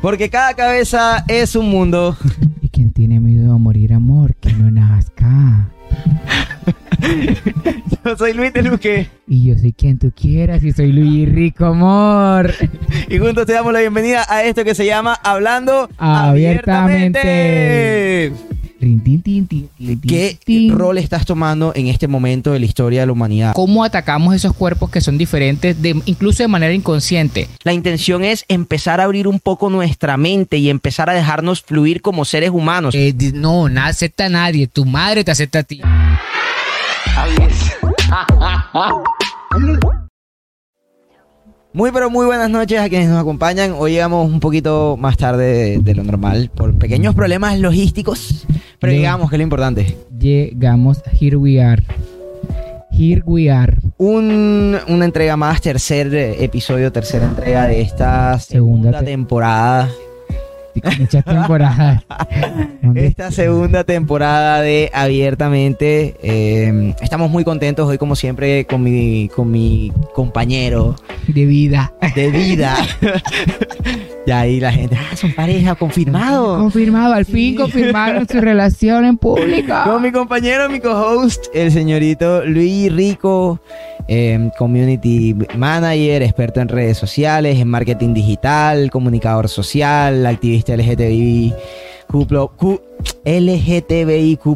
Porque cada cabeza es un mundo. Y quien tiene miedo a morir, amor, que no nazca. Yo soy Luis de Luque. Y yo soy quien tú quieras y soy Luis Rico, amor. Y juntos te damos la bienvenida a esto que se llama Hablando Abiertamente. Abiertamente. ¿Qué rol estás tomando en este momento de la historia de la humanidad? ¿Cómo atacamos esos cuerpos que son diferentes, de, incluso de manera inconsciente? La intención es empezar a abrir un poco nuestra mente y empezar a dejarnos fluir como seres humanos. Eh, no, no acepta a nadie. Tu madre te acepta a ti. Muy pero muy buenas noches a quienes nos acompañan. Hoy llegamos un poquito más tarde de, de lo normal por pequeños problemas logísticos, pero llegamos, que es lo importante. Llegamos, here we are. Here we are. Un- una entrega más, tercer eh, episodio, tercera entrega de esta Segunda segunda te- temporada. Y con Muchas temporadas. ¿Dónde Esta segunda temporada de Abiertamente. eh, estamos muy contentos hoy, como siempre, con mi, con mi compañero De vida. de vida. y ahí la gente, ah, son pareja, confirmado. Confirmado, al fin Sí. confirmaron su relación en público. Con mi compañero, mi co-host, el señorito Luis Rico, eh, community manager, experto en redes sociales, en marketing digital, comunicador social, activista LGTBI, Q, LGTBIQ+.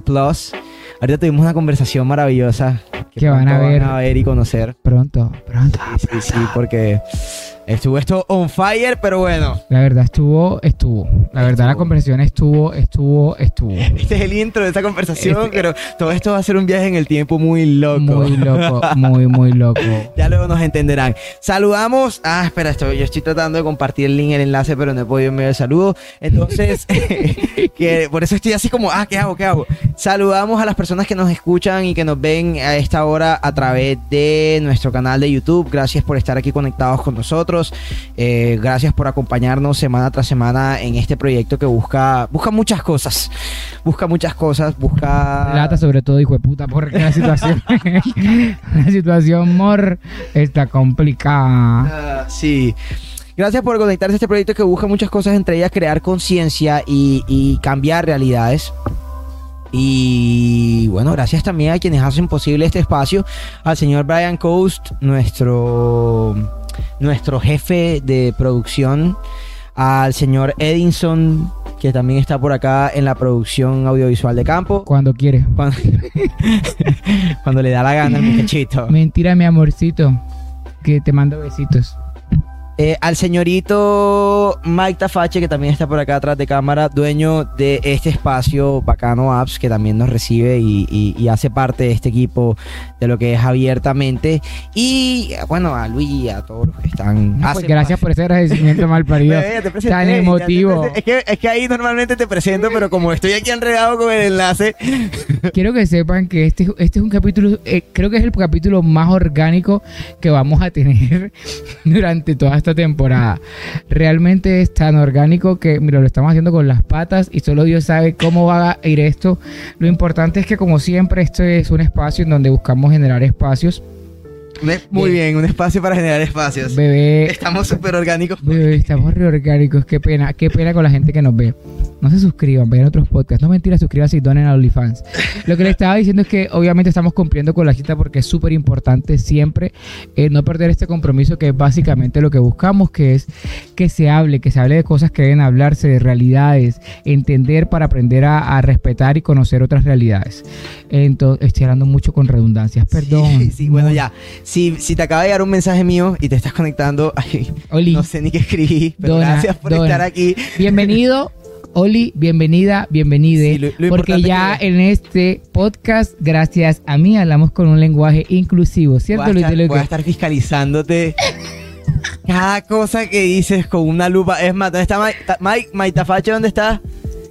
Ahorita tuvimos una conversación maravillosa Que van a pronto ver. van a ver y conocer. Pronto, pronto. Sí, sí, sí, porque estuvo esto on fire, pero bueno. La verdad estuvo, estuvo. La verdad la Estuvo. conversación estuvo, estuvo, estuvo. Este es el intro de esta conversación, Este- pero todo esto va a ser un viaje en el tiempo muy loco. Muy loco, muy, muy loco. Ya luego nos entenderán. Saludamos. Ah, espera, esto, yo estoy tratando de compartir el link, el enlace, pero no he podido enviar el saludo. Entonces, que por eso estoy así como, ah, ¿qué hago? ¿Qué hago? Saludamos a las personas que nos escuchan y que nos ven a esta hora a través de nuestro canal de YouTube. Gracias por estar aquí conectados con nosotros. Eh, gracias por acompañarnos semana tras semana en este proyecto que busca, busca muchas cosas. Busca muchas cosas, busca... Plata sobre todo, hijo de puta, porque la situación, la situación, mor, está complicada. Ah, sí. Gracias por conectarse a este proyecto que busca muchas cosas, entre ellas crear conciencia y, y cambiar realidades. Y bueno, gracias también a quienes hacen posible este espacio, al señor Brian Coast, nuestro, nuestro jefe de producción, al señor Edinson, que también está por acá en la producción audiovisual de campo. Cuando quiere. Cuando, cuando le da la gana muchachito. Mentira, mi amorcito, que te mando besitos. Eh, al señorito Mike Tafache, que también está por acá atrás de cámara, dueño de este espacio Bacano Apps, que también nos recibe y, y- y hace parte de este equipo de lo que es abiertamente. Y bueno, a Luis y a todos los que están. Pues gracias por ese agradecimiento mal parido. Bebé, presenté, Tan emotivo. Es que, es que ahí normalmente te presento, pero como estoy aquí enredado con el enlace, Quiero que sepan que este, este es un capítulo, eh, creo que es el capítulo más orgánico que vamos a tener durante toda esta temporada. Realmente es tan orgánico que, mira, lo estamos haciendo con las patas y solo Dios sabe cómo va a ir esto. Lo importante es que, como siempre, esto es un espacio en donde buscamos generar espacios. Muy Bien. bien, un espacio para generar espacios. Bebé, Estamos súper orgánicos. Bebé, estamos reorgánicos. Qué pena, qué pena con la gente que nos ve. No se suscriban, vean otros podcasts. No mentira, suscríbanse y donen a OnlyFans. Lo que le estaba diciendo es que obviamente estamos cumpliendo con la cita porque es súper importante siempre eh, no perder este compromiso que es básicamente lo que buscamos, que es que se hable, que se hable de cosas que deben hablarse, de realidades, entender para aprender a, a respetar y conocer otras realidades. Entonces, estoy hablando mucho con redundancias, perdón. Sí, sí, bueno, ya. Si, si te acaba de llegar un mensaje mío y te estás conectando, ay, Oli, no sé ni qué escribí, pero Dona, gracias por Dona. estar aquí. Bienvenido, Oli, bienvenida, bienvenide. Sí, lo- lo porque ya que- en este podcast, gracias a mí, hablamos con un lenguaje inclusivo, ¿cierto, voy, a Luis estar, de voy a estar fiscalizándote. Cada cosa que dices con una lupa. Es más, ¿dónde está Mike? Mike, Mike Tafache, ¿dónde está?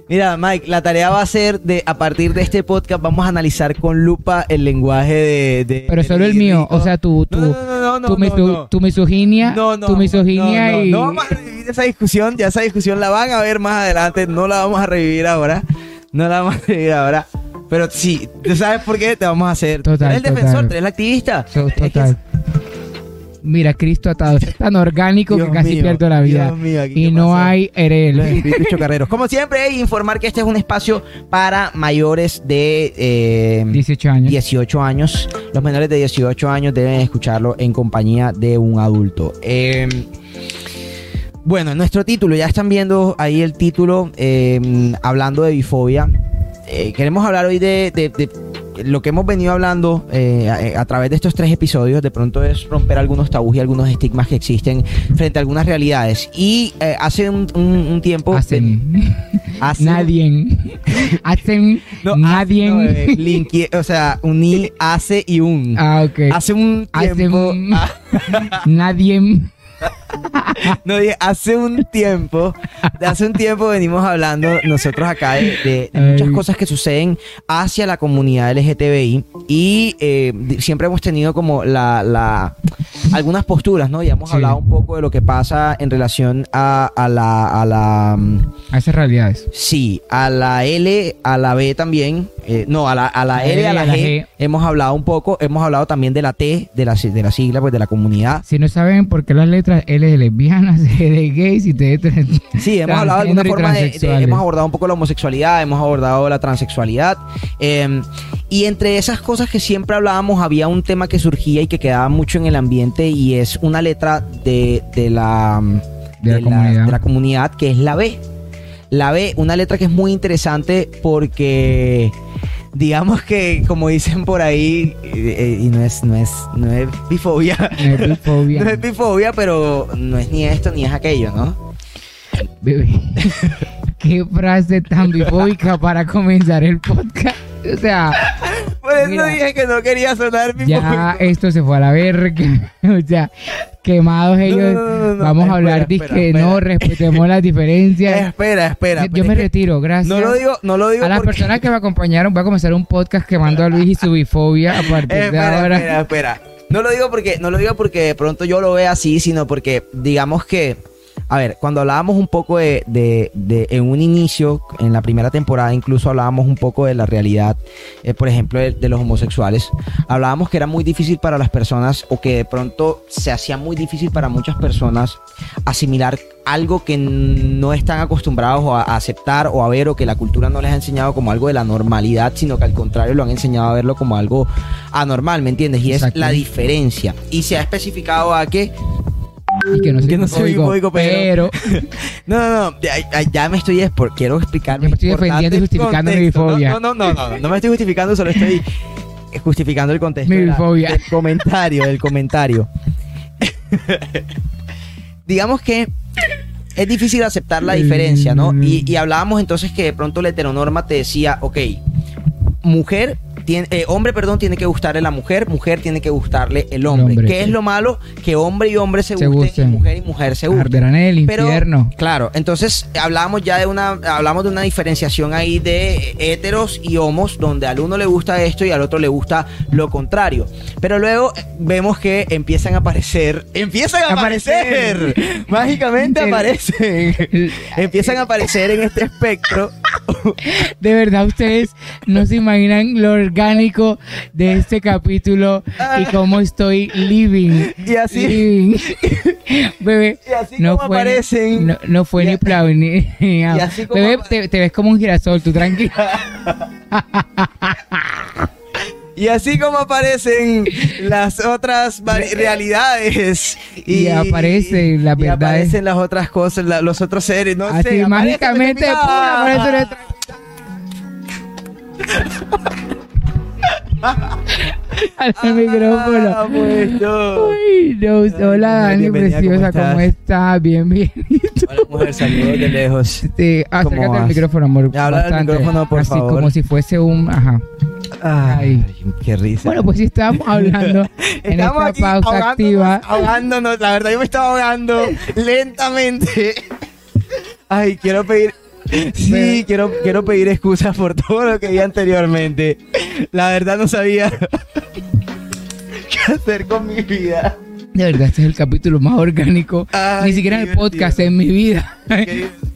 Mira, Mike, la tarea va a ser de, a partir de este podcast, vamos a analizar con lupa el lenguaje de. de- Pero solo el mío, o sea, tu, tu, No, no, no, tu, miso- misoginia, No, no, tu misoginia y... No vamos a revivir esa discusión, ya esa discusión la van a ver más adelante, no la vamos a revivir ahora, no la vamos a revivir ahora. Pero sí, ¿tú sabes por qué? Te vamos a hacer. Total, Tú eres el defensor, tú eres el activista. So- total. Mira, Cristo atado. Es tan orgánico Dios que casi mío, pierdo la vida. Dios mío, ¿aquí y no pasó? hay Los Erel. espíritus chocarreros. Como siempre, informar que este es un espacio para mayores de eh, 18 años. 18 años. Los menores de 18 años deben escucharlo en compañía de un adulto. Eh, bueno, nuestro título, ya están viendo ahí el título, eh, hablando de bifobia. Eh, queremos hablar hoy de, de- de lo que hemos venido hablando eh, a, a través de estos tres episodios. De pronto es romper algunos tabús y algunos estigmas que existen frente a algunas realidades. Y eh, hace un, un- un tiempo... Hacen. hace- Nadie. Hacen. No, nadie. hace, no, eh, linki- o sea, uní, hace y un. ah, ok. Hace un Hace tiempo. un- ah, Nadie. No, hace un tiempo. Hace un tiempo venimos hablando nosotros acá de, muchas cosas que suceden hacia la comunidad LGTBI. Y eh, siempre hemos tenido como la, la- algunas posturas, ¿no? Y hemos Sí. hablado un poco de lo que pasa en relación a, a la. A la mm, A esas realidades. Sí, a la L, a la B también. Eh, no, a la, a la L, a la, G, Hemos hablado un poco. Hemos hablado también de la T, de la, de la sigla, pues de la comunidad. Si no saben por qué las letras L de lesbianas, G de gays y T de trans- Sí, hemos hablado de alguna forma de. Hemos abordado un poco la homosexualidad, hemos abordado la transexualidad. eh, y entre esas cosas que siempre hablábamos, había un tema que surgía y que quedaba mucho en el ambiente y es una letra de, de la, De la comunidad. de la comunidad que es la B. La B, una letra que es muy interesante porque digamos que como dicen por ahí eh, y no es no es no es bifobia No es bifobia. no es bifobia pero no es ni esto ni es aquello no Bebé. Qué frase tan bifóbica para comenzar el podcast. O sea, por eso Mira. dije que no quería sonar bifobia ya esto se fue a la verga. O sea, quemados ellos. no, no. Vamos a hablar de que espera. no respetemos las diferencias. espera espera Yo me retiro, gracias. no lo digo no lo digo a las porque- personas que me acompañaron, voy a comenzar un podcast quemando a Luis y su bifobia a partir de ahora. espera, espera. No lo digo porque no lo digo porque de pronto yo lo vea así, sino porque digamos que a ver, cuando hablábamos un poco de, de- de- en un inicio, en la primera temporada, incluso hablábamos un poco de la realidad, eh, por ejemplo, de, de los homosexuales. Hablábamos que era muy difícil para las personas, o que de pronto se hacía muy difícil para muchas personas asimilar algo que no están acostumbrados a, a aceptar o a ver, o que la cultura no les ha enseñado como algo de la normalidad, sino que al contrario lo han enseñado a verlo como algo anormal, ¿me entiendes? Y es la diferencia. Y se ha especificado a que Y que no soy Que no soy pero- pero No, no, no, ya, me estoy, es por, quiero explicar. Yo me estoy defendiendo y justificando mi bifobia. No, no, no, no, no, no me estoy justificando, solo estoy justificando el contexto Mi bifobia. del comentario, del comentario. Digamos que es difícil aceptar la diferencia, ¿no? Y, y hablábamos entonces que de pronto la heteronorma te decía, ok, mujer, tiene, eh, hombre, perdón, tiene que gustarle la mujer, mujer tiene que gustarle el hombre. hombre, ¿Qué sí. es lo malo? Que hombre y hombre se, Se gusten, gusten. y mujer y mujer se gusten. en el Pero, infierno. claro, entonces hablamos ya de una, hablamos de una diferenciación ahí de heteros y homos, donde al uno le gusta esto y al otro le gusta lo contrario. Pero luego eh, vemos que empiezan a aparecer, empiezan a aparecer, Aparecer. mágicamente El- aparecen, empiezan a aparecer en este espectro. De verdad, ustedes no se imaginan lo orgánico de este capítulo y cómo estoy living. Y así- living. Bebé, Y así no como fue, aparecen. no, no fue Y ni plau ni. ni- así como Bebé, te, te ves como un girasol, tú tranquilo. Y así como aparecen las otras realidades. Y aparecen las y verdades. aparecen las otras cosas, la- los otros seres, no Así sé. mágicamente, ¡pum! vida. aparece al micrófono. Ah, pues, no. Uy, no, hola Dani, bienvenida, ¿cómo preciosa? ¿cómo estás? Bien, bien. Hola, mujer, saludos de lejos. Sí, acércate al micrófono, amor. Habla al micrófono, por Así favor. como si fuese un. Ajá. Ay, qué risa. Bueno, pues sí estábamos hablando en Estamos esta aquí pausa ahogándonos, activa. ahogándonos. La verdad, yo me estaba ahogando lentamente. Ay, quiero pedir. Sí, quiero, quiero pedir excusas por todo lo que di anteriormente. La verdad, no sabía qué hacer con mi vida. De verdad, este es el capítulo más orgánico. Ay, Ni siquiera el podcast, en mi vida.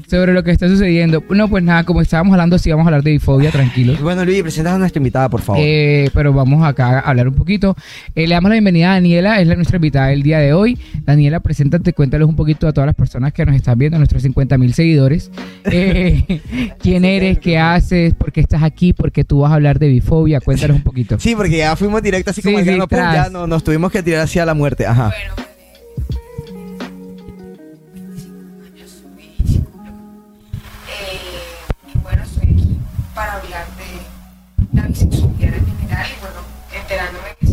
Sobre lo que está sucediendo. No, pues nada, como estábamos hablando, sí vamos a hablar de bifobia, tranquilos. Bueno, Luis, presentas a nuestra invitada, por favor. Eh, pero vamos acá a hablar un poquito. Eh, le damos la bienvenida a Daniela, es la, nuestra invitada del día de hoy. Daniela, preséntate, cuéntales un poquito a todas las personas que nos están viendo, a nuestros 50 mil seguidores. Eh, ¿Quién eres? ¿Qué haces? ¿Por qué estás aquí? ¿Por qué tú vas a hablar de bifobia? Cuéntanos un poquito. sí, porque ya fuimos directo así como Sí, al grano, ya no, nos tuvimos que tirar hacia la muerte. Ajá. Bueno, de general y bueno, enterándome que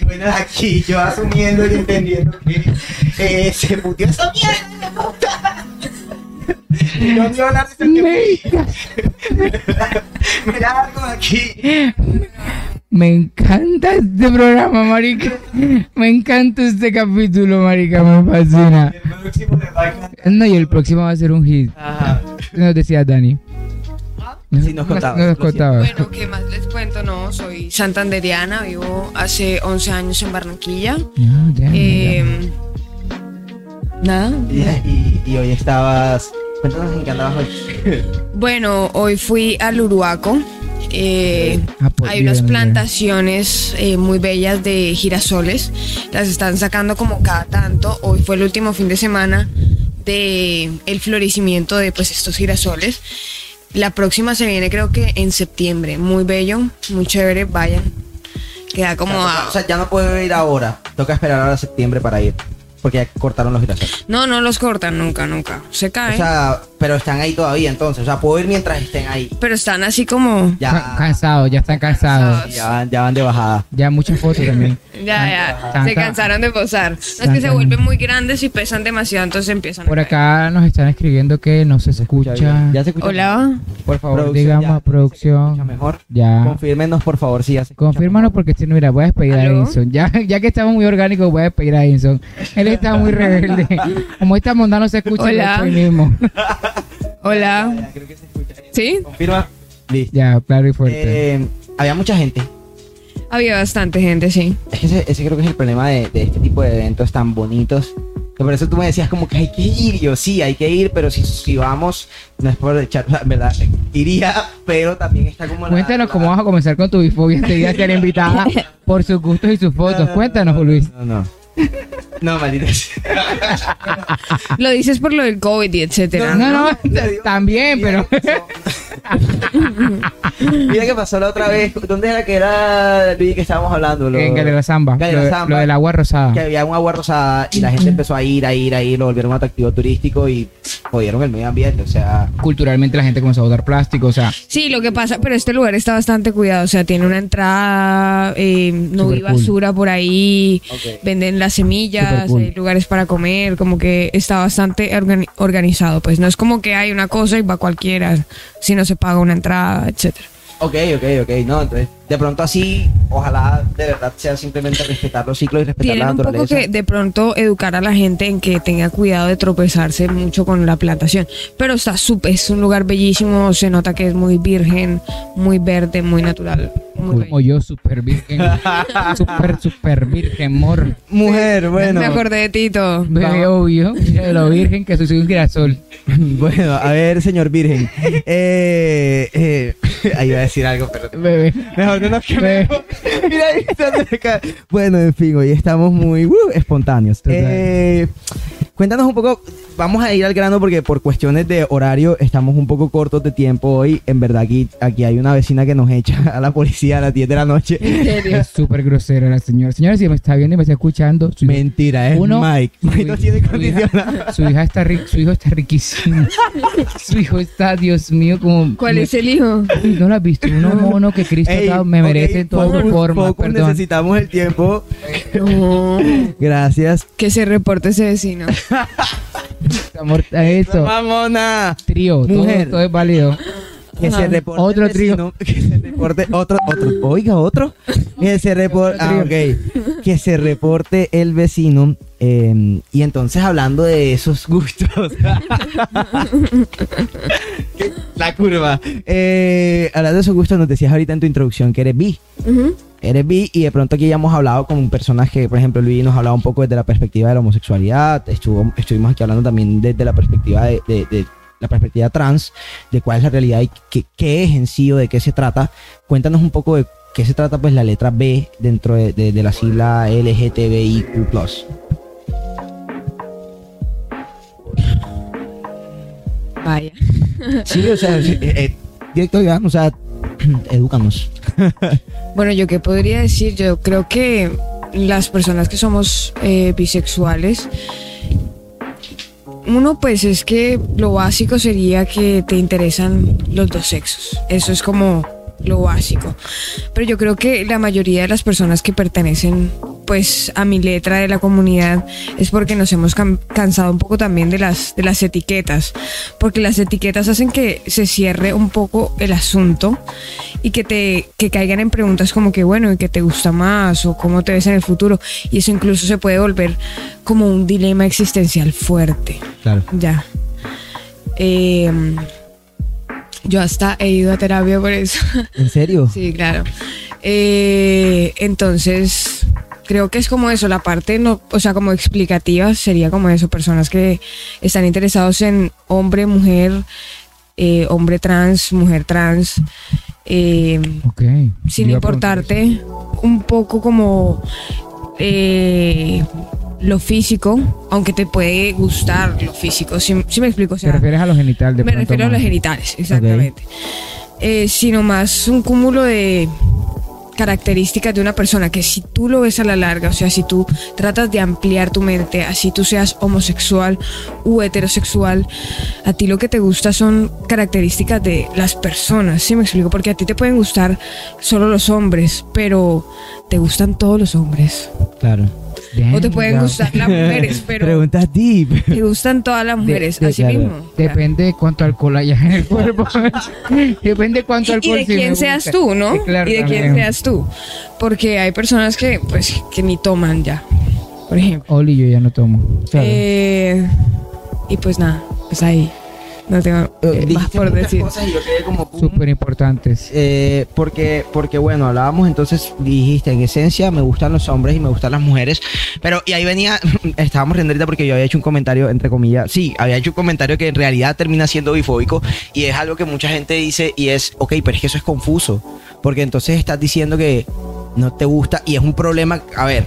Y bueno, aquí yo asumiendo y entendiendo que eh, se puteó esa mierda de puta. Y no hablar de. Me largo aquí. Me encanta este programa, marica. Me encanta este capítulo, marica. Me fascina. No, y el próximo va a ser un hit. Ajá. Nos decía Dani. Sí, nos contabas, Nos. Bueno, ¿qué más les cuento? No, soy santanderiana, vivo hace 11 años en Barranquilla. Ya, ya, Eh, nada. Y, y- y hoy estabas. Cuéntanos en qué andabas hoy. Bueno, hoy fui al Uruaco. Eh, Ah, pues, hay unas bien, plantaciones eh, muy bellas de girasoles. Las están sacando como cada tanto. Hoy fue el último fin de semana de el florecimiento de pues estos girasoles. La próxima se viene creo que en septiembre. Muy bello, muy chévere. Vayan. Queda como a... O sea, ya no puedo ir ahora. Toca esperar ahora a septiembre para ir. Porque ya cortaron los girasoles. No, no los cortan nunca, nunca. Se O caen. sea, pero están ahí todavía entonces. O sea, puedo ir mientras estén ahí. pero están así como... Ya, Cansados, ya están cansados. Ya, van, ya van de bajada. Ya muchas fotos también. Ya, ya, Tan- se cansaron de posar. No, es que se vuelven muy grandes y pesan demasiado, entonces empiezan Por a caer. acá nos están escribiendo que no se escucha. bien. ¿Ya se escucha? Hola. Por favor, Producción, digamos ya. a producción. ¿Se mejor? Ya. Confírmenos, por favor, si ya se Confírmanos porque si no, mira, voy a despedir a ¿Aló? Edison. Ya, ya que estamos muy orgánicos, voy a despedir a Edison. Él está muy rebelde. Como esta monda no se escucha, Hola. mismo. Hola. Creo que se escucha. ¿Sí? Confirma. Listo. Ya, claro y fuerte. Eh, había mucha gente. Había bastante gente, sí. Es que ese, ese creo que es el problema de, de este tipo de eventos tan bonitos. Que por eso tú me decías como que hay que ir. Yo, sí, hay que ir, pero si, si vamos, no es por echar, en verdad, iría, pero también está como la- Cuéntanos la- cómo vas a comenzar con tu bifobia este día ser invitada por sus gustos y sus fotos. Cuéntanos, Luis. No, no. No, maldita sea. Lo dices por lo del COVID y etcétera. No, no, digo, también, pero... qué. Mira que pasó la otra vez. ¿Dónde era que era Luis que estábamos hablando? Lo- En Galera Zamba, Galera Zamba. lo del agua rosada. que había un agua rosada y la gente empezó a ir, a ir, a ir, lo volvieron un atractivo turístico y jodieron el medio ambiente. O sea, Culturalmente la gente comenzó a botar plástico, o sea, Sí, lo que pasa, pero este lugar está bastante cuidado. O sea, tiene una entrada, eh, no cool. basura por ahí, Ok. venden las semillas, Súper cool. hay lugares para comer, como que está bastante organi- organizado. Pues no es como que hay una cosa y va cualquiera, si no se paga una entrada, etcétera. Ok, ok, ok. No, entonces, de pronto así, ojalá de verdad sea simplemente respetar los ciclos y respetar Tienen la un poco naturaleza. que de pronto educar a la gente en que tenga cuidado de tropezarse mucho con la plantación. Pero está súper, es un lugar bellísimo, se nota que es muy virgen, muy verde, muy natural. Muy bello. como yo, super virgen. super, super virgen, mor. Mujer, bueno. Me acordé de Tito. Bebé, obvio. De lo virgen que soy, soy un girasol. Bueno, a ver, señor Virgen. Eh, eh, ahí iba a decir algo, pero Bebé. mejor no nos quememos. Mira, ahí está cerca. Bueno, en fin, hoy estamos muy uh, espontáneos. Eh, cuéntanos un poco, vamos a ir al grano porque por cuestiones de horario estamos un poco cortos de tiempo hoy. En verdad, aquí, aquí hay una vecina que nos echa a la policía a las 10 de la noche. ¿En serio? Es súper grosera la señora. Señora, si me está viendo y me está escuchando, su, Mentira, es Uno, Mike. su Mike no hija- tiene su hija- condicional. su hija está ri- su hijo está riquísimo. su hijo está, Dios mío, como. ¿Cuál es el hijo? No lo has visto, uno mono que Cristo Ey, me merece en todas sus formas, perdón. necesitamos el tiempo. No. Gracias. Que se reporte ese vecino. Amor, a eso. Mamona. Trío, todo, Mujer. todo es válido. Que se reporte Otro vecino, Que se reporte otro, otro. Oiga, otro. Que se reporte. Ah, ok. Que se reporte el vecino. eh, y entonces hablando de esos gustos. La curva. Eh, hablando de esos gustos, nos decías ahorita en tu introducción que eres bi. Eres bi y de pronto aquí ya hemos hablado con personas que, por ejemplo, Luis nos ha hablado un poco desde la perspectiva de la homosexualidad. Estuvo, estuvimos aquí hablando también desde la perspectiva de, de- de la perspectiva trans, de cuál es la realidad y qué, qué es en sí o de qué se trata. Cuéntanos un poco de qué se trata pues la letra B dentro de, de- de la sigla LGTBIQ+. Vaya. Sí, o sea, eh, eh, directo grano, o sea, edúcanos. Bueno, yo qué podría decir, yo creo que las personas que somos eh, bisexuales, uno pues es que lo básico sería que te interesan los dos sexos. Eso es como lo básico. Pero yo creo que la mayoría de las personas que pertenecen pues a mi letra de la comunidad es porque nos hemos cansado un poco también de las de las etiquetas, porque las etiquetas hacen que se cierre un poco el asunto y que te que caigan en preguntas como que bueno, ¿y qué te gusta más o cómo te ves en el futuro? Y eso incluso se puede volver como un dilema existencial fuerte. Claro. Ya. Eh, yo hasta he ido a terapia por eso. ¿En serio? Sí, claro. Eh, entonces, creo que es como eso, la parte, no, o sea, como explicativa sería como eso, personas que están interesados en hombre, mujer, eh, hombre trans, mujer trans, eh, Ok. sin importarte un poco como eh, lo físico, aunque te puede gustar lo físico, si, me explico, o ¿Te refieres a lo genital de me refiero a los genitales, exactamente. Eh, sino más un cúmulo de características de una persona que si tú lo ves a la larga, o sea, si tú tratas de ampliar tu mente, así tú seas homosexual u heterosexual, a ti lo que te gusta son características de las personas, ¿sí me explico? Porque a ti te pueden gustar solo los hombres, pero te gustan todos los hombres. Claro. O te pueden gustar las mujeres, pero Preguntas deep. te gustan todas las mujeres, de- así claro. mismo. Depende de cuánto alcohol haya en el cuerpo. Depende de cuánto y alcohol de sí me quién gusta. seas tú, ¿no? Claro, y de quién seas tú. Porque hay personas que, pues, que ni toman ya, por ejemplo. Oli, yo ya no tomo. Claro. Eh, y pues nada, pues ahí no tengo Eh, eh, más dijiste por decir. cosas y yo quedé como. Súper importantes. Eh, porque, porque bueno, hablábamos entonces, dijiste, en esencia me gustan los hombres y me gustan las mujeres, pero y ahí venía, estábamos riendo ahorita porque yo había hecho un comentario, entre comillas, sí, había hecho un comentario que en realidad termina siendo bifóbico y es algo que mucha gente dice y es, ok, pero es que eso es confuso, porque entonces estás diciendo que no te gusta y es un problema, a ver,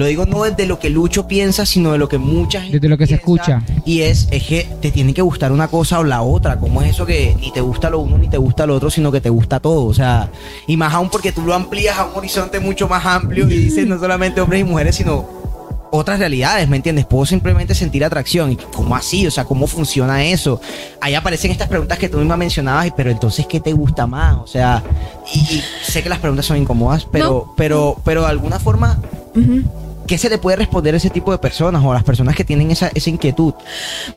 lo digo no desde lo que Lucho piensa, sino de lo que mucha gente Desde lo que se piensa, escucha. y es, es que te tiene que gustar una cosa o la otra. ¿Cómo es eso que ni te gusta lo uno ni te gusta lo otro, sino que te gusta todo? O sea, y más aún porque tú lo amplías a un horizonte mucho más amplio y dices no solamente hombres y mujeres, sino otras realidades, ¿me entiendes? Puedo simplemente sentir atracción. ¿Y cómo así? O sea, ¿cómo funciona eso? Ahí aparecen estas preguntas que tú misma mencionabas, pero entonces, ¿qué te gusta más? O sea, y, y sé que las preguntas son incómodas, pero, pero, pero de alguna forma, Ujú. ¿Qué se le puede responder a ese tipo de personas o a las personas que tienen esa, esa inquietud?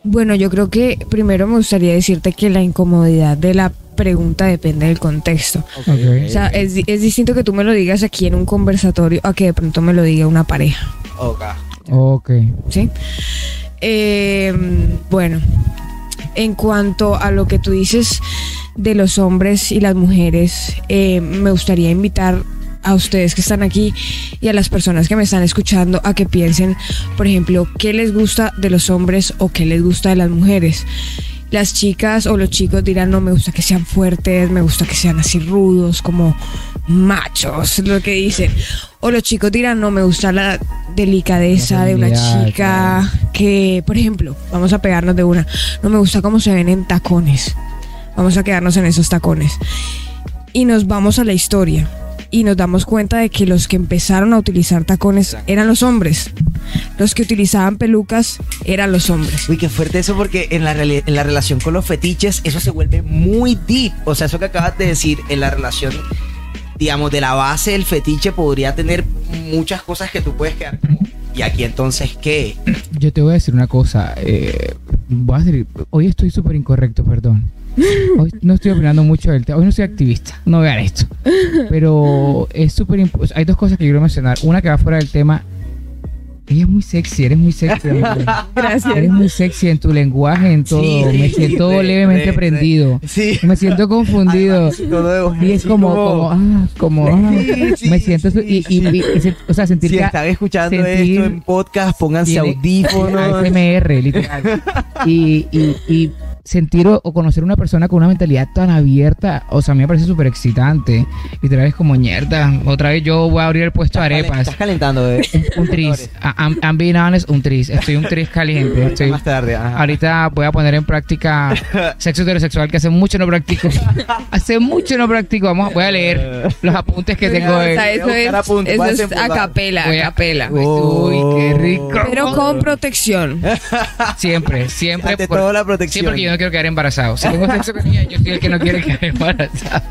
Bueno, yo creo que primero me gustaría decirte que la incomodidad de la pregunta depende del contexto. O sea, es, di- es distinto que tú me lo digas aquí en un conversatorio a que de pronto me lo diga una pareja. Ok. Ok. ¿sí? Eh, bueno, en cuanto a lo que tú dices de los hombres y las mujeres, eh, me gustaría invitar a ustedes que están aquí y a las personas que me están escuchando a que piensen, por ejemplo, qué les gusta de los hombres o qué les gusta de las mujeres. Las chicas o los chicos dirán, no, me gusta que sean fuertes, me gusta que sean así rudos, como machos, lo que dicen. O los chicos dirán, no, me gusta la delicadeza La de una chica que, por ejemplo, vamos a pegarnos de una, no me gusta cómo se ven en tacones. Vamos a quedarnos en esos tacones. Y nos vamos a la historia. Y nos damos cuenta de que los que empezaron a utilizar tacones eran los hombres. Los que utilizaban pelucas eran los hombres. Uy, qué fuerte eso porque en la, en la relación con los fetiches eso se vuelve muy deep. O sea, eso que acabas de decir, en la relación, digamos, de la base del fetiche podría tener muchas cosas que tú puedes quedar como... ¿Y aquí entonces qué? Yo te voy a decir una cosa. eh, voy a decir- hoy estoy súper incorrecto, perdón. Hoy no estoy opinando mucho del tema. Hoy no soy activista. No vean esto. Pero es súper imp- o sea, Hay dos cosas que quiero mencionar. Una que va fuera del tema. Ella es muy sexy, eres muy sexy. Gracias. Eres muy sexy en tu lenguaje, en todo. Sí, me siento levemente re. prendido. Sí. Me siento confundido. Y es como, como, ah, como, ah, Sí, sí, me siento, sí, y, y- sí. y- y se- o sea, sentir Si que están escuchando sentir- esto en podcast, pónganse audífonos. ASMR, literal. y sentir o, o conocer una persona con una mentalidad tan abierta, o sea, a mí me parece súper excitante. Literal es como mierda. Otra vez yo voy a abrir el puesto de arepas. Estás calentando, bebé. Un tris. A- I'm, I'm being honest, un tris. Estoy un tris caliente. Estoy, Más tarde. ajá. ahorita voy a poner en práctica sexo heterosexual que hace mucho no practico. hace mucho no practico. Vamos, voy a leer los apuntes que tengo. O en- sea, eso es, apuntes, eso es a capela, a a- capela. Uy, qué rico. Pero con protección. Siempre, siempre. Ante por- todo la protección. porque yo no quiero quedar embarazado. Si tengo sexo con ella, yo soy el que no quiere quedar embarazado.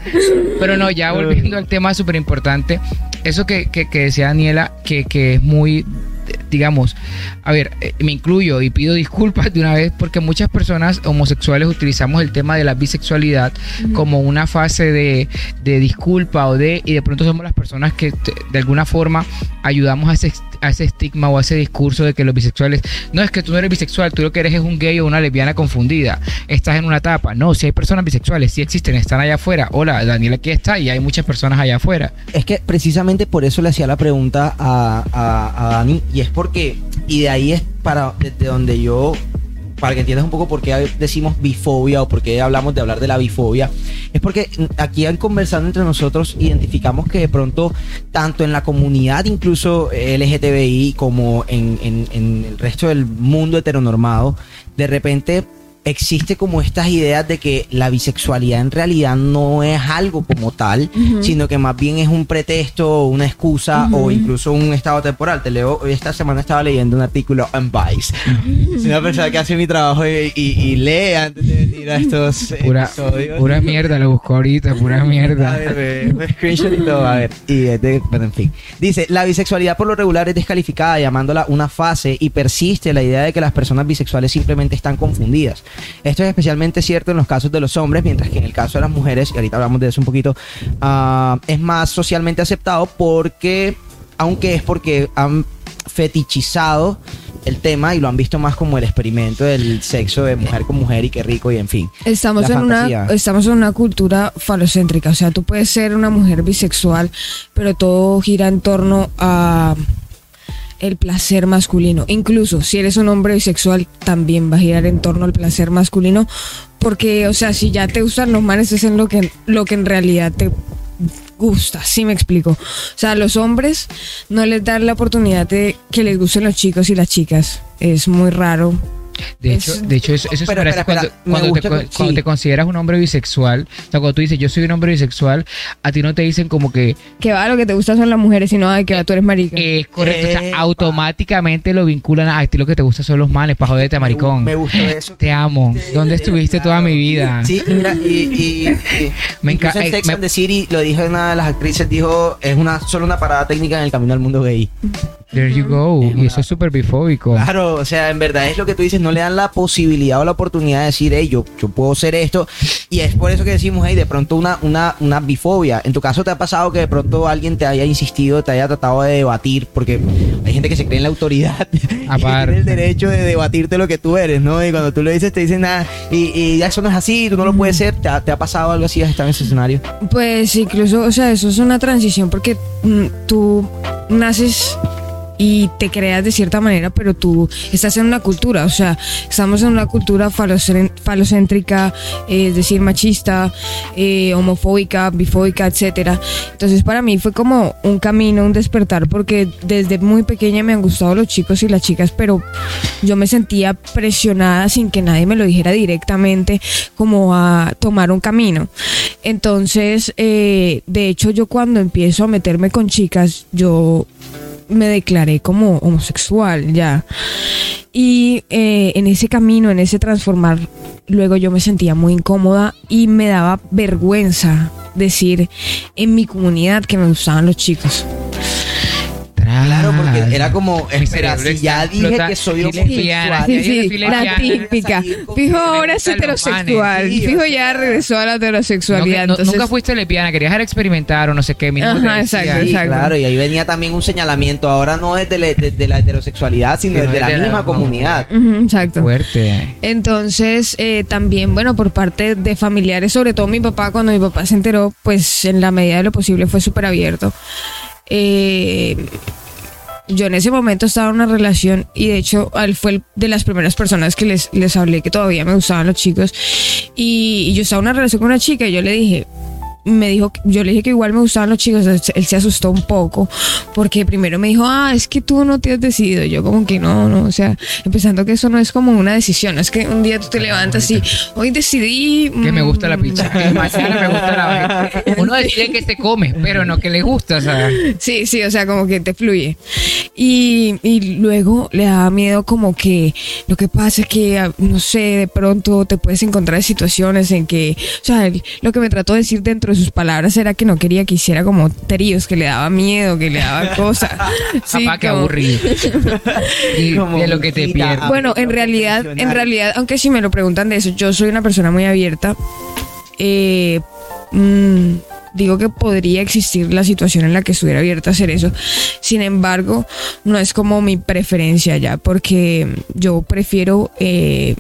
Pero no, ya volviendo al tema súper importante, eso que, que, que decía Daniela, que, que es muy, digamos, a ver, eh, me incluyo y pido disculpas de una vez porque muchas personas homosexuales utilizamos el tema de la bisexualidad como una fase de, de disculpa o de, y de pronto somos las personas que de alguna forma ayudamos a ese, a ese estigma o a ese discurso de que los bisexuales, no es que tú no eres bisexual, tú lo que eres es un gay o una lesbiana confundida, estás en una etapa, no, si hay personas bisexuales, sí existen, están allá afuera, hola, Daniel aquí está y hay muchas personas allá afuera. Es que precisamente por eso le hacía la pregunta a, a- a Dani, y es porque, y de ahí es para desde donde yo, para que entiendas un poco por qué decimos bifobia o por qué hablamos de hablar de la bifobia, es porque aquí al conversando entre nosotros identificamos que de pronto, tanto en la comunidad incluso LGTBI como en, en- en el resto del mundo heteronormado, de repente existe como estas ideas de que la bisexualidad en realidad no es algo como tal, sino que más bien es un pretexto, una excusa o incluso un estado temporal. Te leo, hoy esta semana estaba leyendo un artículo en Vice. Es una persona que hace mi trabajo y, y- y lee antes de venir a estos Pura, episodios. pura mierda, lo busco ahorita, pura A mierda. ver, ve, ve, screenshot y todo, a ver. Y es de- bueno, en fin. Dice, la bisexualidad por lo regular es descalificada llamándola una fase y persiste la idea de que las personas bisexuales simplemente están confundidas. Esto es especialmente cierto en los casos de los hombres, mientras que en el caso de las mujeres, y ahorita hablamos de eso un poquito, ah, es más socialmente aceptado porque, aunque es porque han fetichizado el tema y lo han visto más como el experimento del sexo de mujer con mujer y qué rico y en fin. Estamos en, una, estamos en una cultura falocéntrica, o sea, tú puedes ser una mujer bisexual, pero todo gira en torno a el placer masculino. Incluso si eres un hombre bisexual, también va a girar en torno al placer masculino, porque, o sea, si ya te gustan los manes, es en lo que, lo que en realidad te gusta, sí me explico. O sea, a los hombres no les dan la oportunidad de que les gusten los chicos y las chicas. Es muy raro. De Es- hecho, de hecho eso, eso Pero, hace espera, cuando, espera, cuando te, que- cuando sí. te consideras un hombre bisexual. O sea, cuando tú dices yo soy un hombre bisexual, a ti no te dicen como que Que va, lo que te gusta son las mujeres, sino ay, que va, tú eres marica. es correcto. O sea, automáticamente lo vinculan a a ti lo que te gusta son los manes, para joderte, maricón. Me gustó eso. Te amo. ¿Dónde estuviste toda mi vida? Sí, mira, y, y, y- Me incluso enca- en eh, Sex me- and the City lo dijo una de las actrices, dijo, es una solo una parada técnica en el camino al mundo gay. There you go. Y eso es súper bifóbico. Claro, o sea, en verdad es lo que tú dices, no le dan la posibilidad o la oportunidad de decir, hey, yo, yo puedo ser esto. Y es por eso que decimos, hey, de pronto una, una, una bifobia. En tu caso te ha pasado que de pronto alguien te haya insistido, te haya tratado de debatir, porque hay gente que se cree en la autoridad y Aparte. el derecho de debatirte lo que tú eres, ¿no? Y cuando tú le dices, te dicen, nada, y, y ya eso no es así, tú no lo puedes ser. ¿Te ha, te ha pasado algo así? ¿Has estado en ese escenario? Pues incluso, o sea, eso es una transición porque mm, tú naces y te creas de cierta manera, pero tú estás en una cultura, o sea, estamos en una cultura falocéntrica, eh, es decir, machista, eh, homofóbica, bifóbica, etcétera. Entonces para mí fue como un camino, un despertar, porque desde muy pequeña me han gustado los chicos y las chicas, pero yo me sentía presionada sin que nadie me lo dijera directamente, como a tomar un camino. Entonces, eh, de hecho, yo cuando empiezo a meterme con chicas, yo me declaré como homosexual ya. Y eh, en ese camino, en ese transformar, luego yo me sentía muy incómoda y me daba vergüenza decir en mi comunidad que me gustaban los chicos. Claro, porque era como, espera, si ya dije explota- que soy homosexual. sí, Sí, es la típica. Fijo ahora es heterosexual. Fijo ya regresó a la No, que- heterosexualidad. no- entonces, nunca fuiste lesbiana, querías experimentar o no sé qué. mismo Ajá, exacto, Sí, exacto. claro, y ahí venía también un señalamiento, ahora no desde la, desde la heterosexualidad, sino desde la desde la misma comunidad. Exacto. Fuerte. Entonces, eh, también, bueno, por parte de familiares, sobre todo mi papá, cuando mi papá se enteró, pues en la medida de lo posible fue súper abierto. Eh, yo en ese momento estaba en una relación y de hecho él fue de las primeras personas que les, les hablé que todavía me gustaban los chicos. Y, y yo estaba en una relación con una chica y yo le dije, me dijo, yo le dije que igual me gustaban los chicos, él, se- asustó un poco, porque primero me dijo, ah, es que tú no te has decidido, yo como que no, no, o sea, empezando que eso no es como una decisión, es que un día tú te levantas y hoy decidí... Que me gusta la mm, pizza. Que mañana me gusta la Uno decide que se come, pero no que le gusta, o sea. Sí, sí, o sea, como que te fluye. Y, y luego le daba miedo como que lo que pasa es que, ah, no sé, de pronto te puedes encontrar en situaciones en que, o sea, lo que me trató de decir dentro de sus palabras era que no quería que hiciera como tríos, que le daba miedo, que le daba cosas. Sí, Papá, qué como- aburrido. Y Como de lo que te pierdes. Bueno, en realidad, en realidad, aunque si me lo preguntan de eso, yo soy una persona muy abierta. Eh, mm, digo que podría existir la situación en la que estuviera abierta a hacer eso. Sin embargo, no es como mi preferencia ya, porque yo prefiero eh,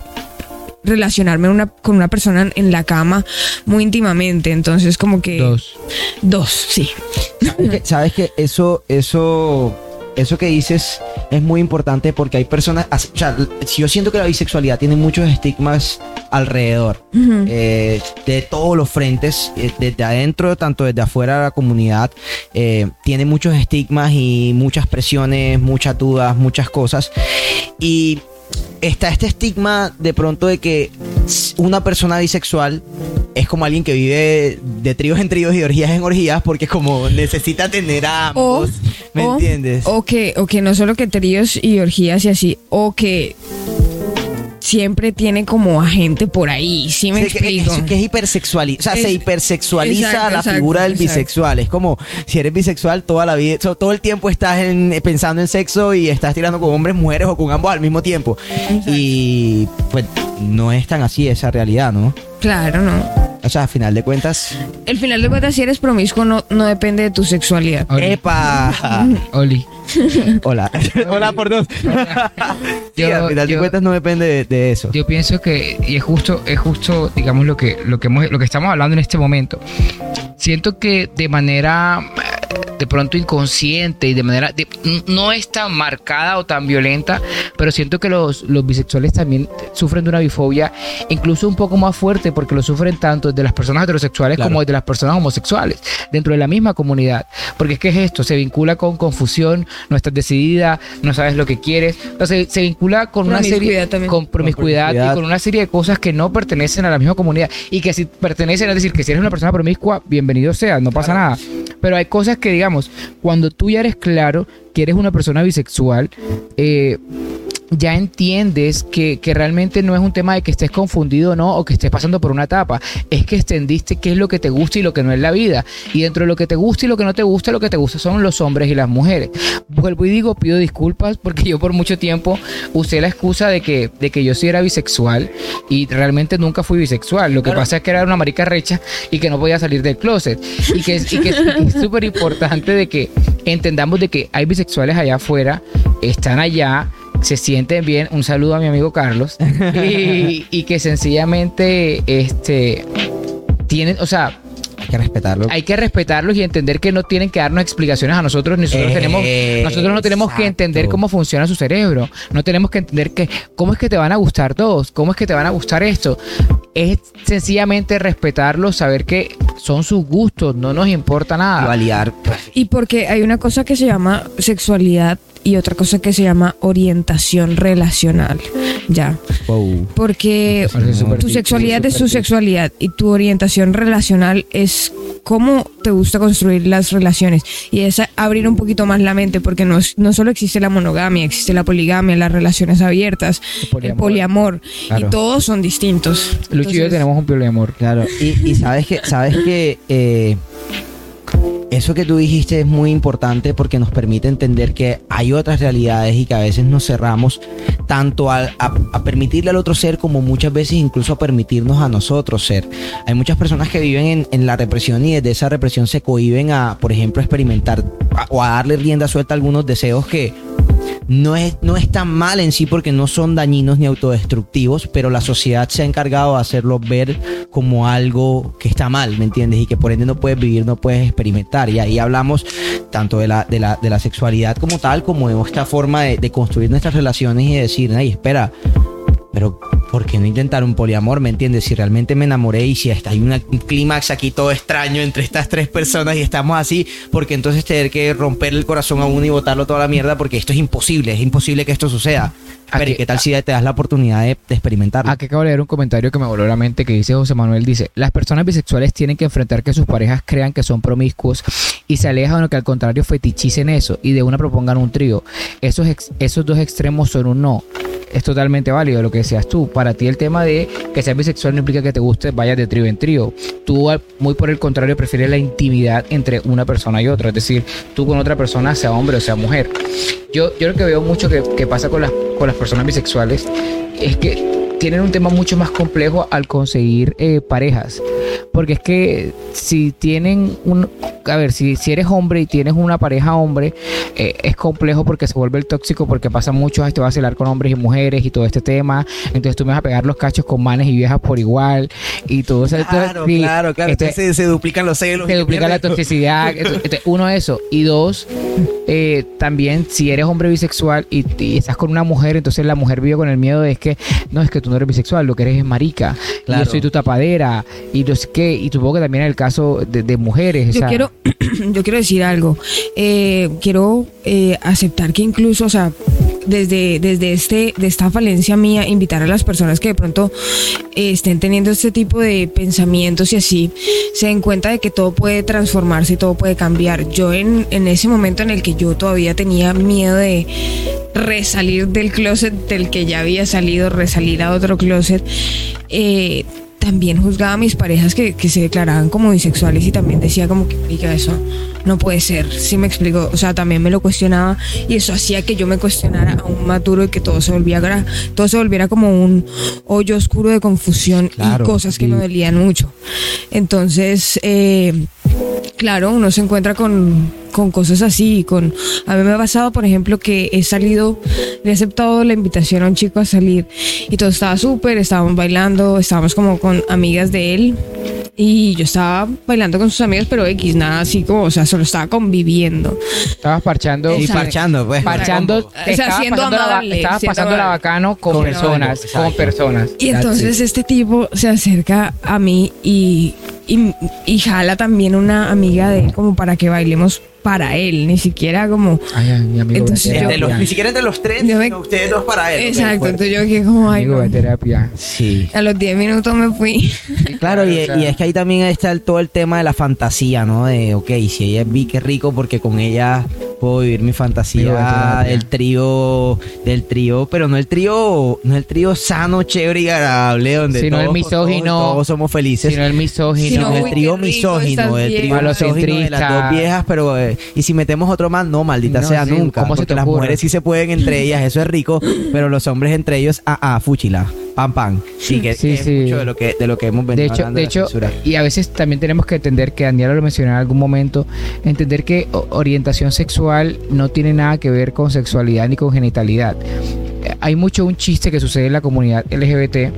relacionarme una- con una persona en la cama muy íntimamente. Entonces, como que Dos. dos, sí. ¿Sabes que, sabes que eso, eso, eso que dices es muy importante porque hay personas, o sea, yo siento que la bisexualidad tiene muchos estigmas alrededor, Ujú. eh, de todos los frentes, eh, desde adentro, tanto desde afuera de la comunidad, eh, tiene muchos estigmas y muchas presiones, muchas dudas, muchas cosas. Y está este estigma de pronto de que una persona bisexual es como alguien que vive de tríos en tríos y de orgías en orgías porque como necesita tener a O, ambos, ¿me o- entiendes? O que, o que no solo que tríos y orgías y así, o que siempre tiene como a gente por ahí, ¿sí me Sí, que, explico? es, que es hipersexualiza, o sea, Es- se hipersexualiza Exacto, la exacto, figura del exacto. bisexual. Es como si eres bisexual toda la vida, todo el tiempo estás en- pensando en sexo y estás tirando con hombres, mujeres o con ambos al mismo tiempo. Y pues no es tan así esa realidad, ¿no? Claro, no. O sea, a final de cuentas, El final de cuentas, si eres promiscuo, no, no depende de tu sexualidad. Oli. ¡epa! Oli. Hola. Hola por dos. Sí, Yo- al final de cuentas no depende de, de eso. Yo pienso que, y es justo, es justo, digamos, lo que, lo que hemos, lo que estamos hablando en este momento. Siento que de manera de pronto inconsciente y de manera de- no es tan marcada o tan violenta, pero siento que los, los bisexuales también sufren de una bifobia incluso un poco más fuerte porque lo sufren tanto desde las personas heterosexuales Claro. como desde las personas homosexuales dentro de la misma comunidad. Porque es que es esto, se vincula con confusión, no estás decidida, no sabes lo que quieres, entonces se vincula con una serie también. con promiscuidad, promiscuidad. y con una serie de cosas que no pertenecen a la misma comunidad y que si pertenecen, es decir, que si eres una persona promiscua, bienvenido sea, no pasa nada. Pero hay cosas que, digamos, cuando tú ya eres claro que eres una persona bisexual, eh, ya entiendes que, que realmente no es un tema de que estés confundido o no, o que estés pasando por una etapa. Es que extendiste qué es lo que te gusta y lo que no es la vida. Y dentro de lo que te gusta y lo que no te gusta, lo que te gusta son los hombres y las mujeres. Vuelvo y digo, pido disculpas porque yo por mucho tiempo usé la excusa de que, de que yo sí era bisexual y realmente nunca fui bisexual. Lo que pasa es que era una marica recha y que no podía salir del closet. Y que, y es súper importante de que entendamos de que hay bisexuales allá afuera, están allá, se sienten bien. Un saludo a mi amigo Carlos. Y, y que sencillamente este tienen, o sea, Hay que respetarlo. hay que respetarlos y entender que no tienen que darnos explicaciones a nosotros, nosotros Eh, tenemos, nosotros no tenemos que entender cómo funciona su cerebro, no tenemos que entender que cómo es que te van a gustar todos, cómo es que te van a gustar esto. Es sencillamente respetarlos, saber que son sus gustos, no nos importa nada. validar. Y porque hay una cosa que se llama sexualidad y otra cosa que se llama orientación relacional. Ya. Wow. Porque tu sexualidad es tu sexualidad y tu orientación relacional es cómo te gusta construir las relaciones. Y es abrir un poquito más la mente porque no, es- no solo existe la monogamia, existe la poligamia, las relaciones abiertas, El poliamor. el poliamor. Claro. Y todos son distintos. Lucho y yo tenemos un poliamor. Claro, y, y sabes que, sabes que eh, eso que tú dijiste es muy importante porque nos permite entender que hay otras realidades y que a veces nos cerramos tanto a, a- a permitirle al otro ser como muchas veces incluso a permitirnos a nosotros ser. Hay muchas personas que viven en, en la represión y desde esa represión se cohiben a, por ejemplo, experimentar a- o a darle rienda suelta a algunos deseos que no es, no es tan mal en sí porque no son dañinos ni autodestructivos, pero la sociedad se ha encargado de hacerlo ver como algo que está mal, ¿me entiendes? Y que por ende no puedes vivir, no puedes experimentar. Y ahí hablamos tanto de la, de la, de la sexualidad como tal, como de esta forma de, de construir nuestras relaciones y de decir, ay, espera, pero ¿por qué no intentar un poliamor? ¿Me entiendes? Si realmente me enamoré y si hay una- un clímax aquí todo extraño entre estas tres personas y estamos así, porque entonces tener que romper el corazón a uno y botarlo toda la mierda, porque esto es imposible, es imposible que esto suceda. ¿A Pero ¿y qué- tal si te das la oportunidad de, de experimentarlo? Aquí acabo de leer un comentario que me voló la mente que dice José Manuel, dice, las personas bisexuales tienen que enfrentar que sus parejas crean que son promiscuos y se alejan o que al contrario fetichicen eso y de una propongan un trío. Esos, ex- esos dos extremos son un no. Es totalmente válido lo que decías tú. Para ti el tema de que seas bisexual no implica que te guste, vayas de trío en trío. Tú muy por el contrario prefieres la intimidad entre una persona y otra. Es decir, tú con otra persona, sea hombre o sea mujer. Yo, yo lo que veo mucho que, que pasa con las, con las personas bisexuales es que tienen un tema mucho más complejo al conseguir eh, parejas. Porque es que si tienen un... A ver, si, si eres hombre y tienes una pareja hombre, eh, es complejo porque se vuelve el tóxico porque pasa mucho, "Ay, te vas a celar con hombres y mujeres y todo este tema. Entonces tú me vas a pegar los cachos con manes y viejas por igual y todo eso. Claro, claro, claro. este- Entonces se, se duplican los celos. se duplica la toxicidad. Entonces, uno, eso. Y dos, eh, también si eres hombre bisexual y, y estás con una mujer, entonces la mujer vive con el miedo de es que, no, es que tú no eres bisexual, lo que eres es marica. Y Claro. yo soy tu tapadera. Y no qué. Y supongo que también en el caso de, de mujeres. Yo quiero, yo quiero decir algo. Eh, quiero eh, aceptar que incluso, o sea, desde, desde este, de esta falencia mía, invitar a las personas que de pronto eh, estén teniendo este tipo de pensamientos y así, se den cuenta de que todo puede transformarse y todo puede cambiar. Yo en, en ese momento en el que yo todavía tenía miedo de resalir del closet del que ya había salido, resalir a otro closet, eh, también juzgaba a mis parejas que, que se declaraban como bisexuales y también decía como que, "Marica, eso no puede ser, sí me explico, o sea, también me lo cuestionaba y eso hacía que yo me cuestionara aún más duro y que todo se volviera, todo se volviera como un hoyo oscuro de confusión Claro, y cosas que sí. me dolían mucho. Entonces, eh, claro, uno se encuentra con, con cosas así. Con, a mí me ha pasado, por ejemplo, que he salido, le he aceptado la invitación a un chico a salir y todo estaba súper, estábamos bailando, estábamos como con amigas de él. Y yo estaba bailando con sus amigas, pero X, nada así como, o sea, solo estaba conviviendo. Estabas parchando. Y parchando, pues. Parchando, O sea, estabas siendo pasando la- amable, estabas siendo pasándola amable. bacano con, Con personas, con personas. Y entonces este tipo se acerca a mí y, y, y jala también una amiga de él como para que bailemos para él, ni siquiera como... Ay, ay, mi amigo. Entonces yo- los- ni siquiera entre los tres, Yo me- sino ustedes dos para él. Exacto, entonces yo dije como, ay, Amigo no. de terapia. Sí. A los 10 minutos me fui. Claro, y, Claro. y es que ahí también está el- todo el tema de la fantasía, ¿no? De, ok, si ella vi que rico porque con ella puedo vivir mi fantasía del trío, del trío, pero no el trío, no el trío sano, chévere y agradable, donde Sino el todos, misógino. todos, todos somos felices. Sino el misógino. Sino, el trío misógino, el trío misógino de las dos viejas, pero eh, y si metemos otro más, no, maldita No, sea sí, nunca. ¿cómo se porque las mujeres sí se pueden entre ellas, eso es rico, pero los hombres entre ellos, ah, ah, fúchila, pam, pam. Sí, que, Sí, que es sí. mucho de lo que, de lo que hemos De venido hecho, hablando de hecho, censura. y a veces también tenemos que entender que Daniela lo mencionó en algún momento, entender que orientación sexual no tiene nada que ver con sexualidad ni con genitalidad. Hay mucho un chiste que sucede en la comunidad LGBT.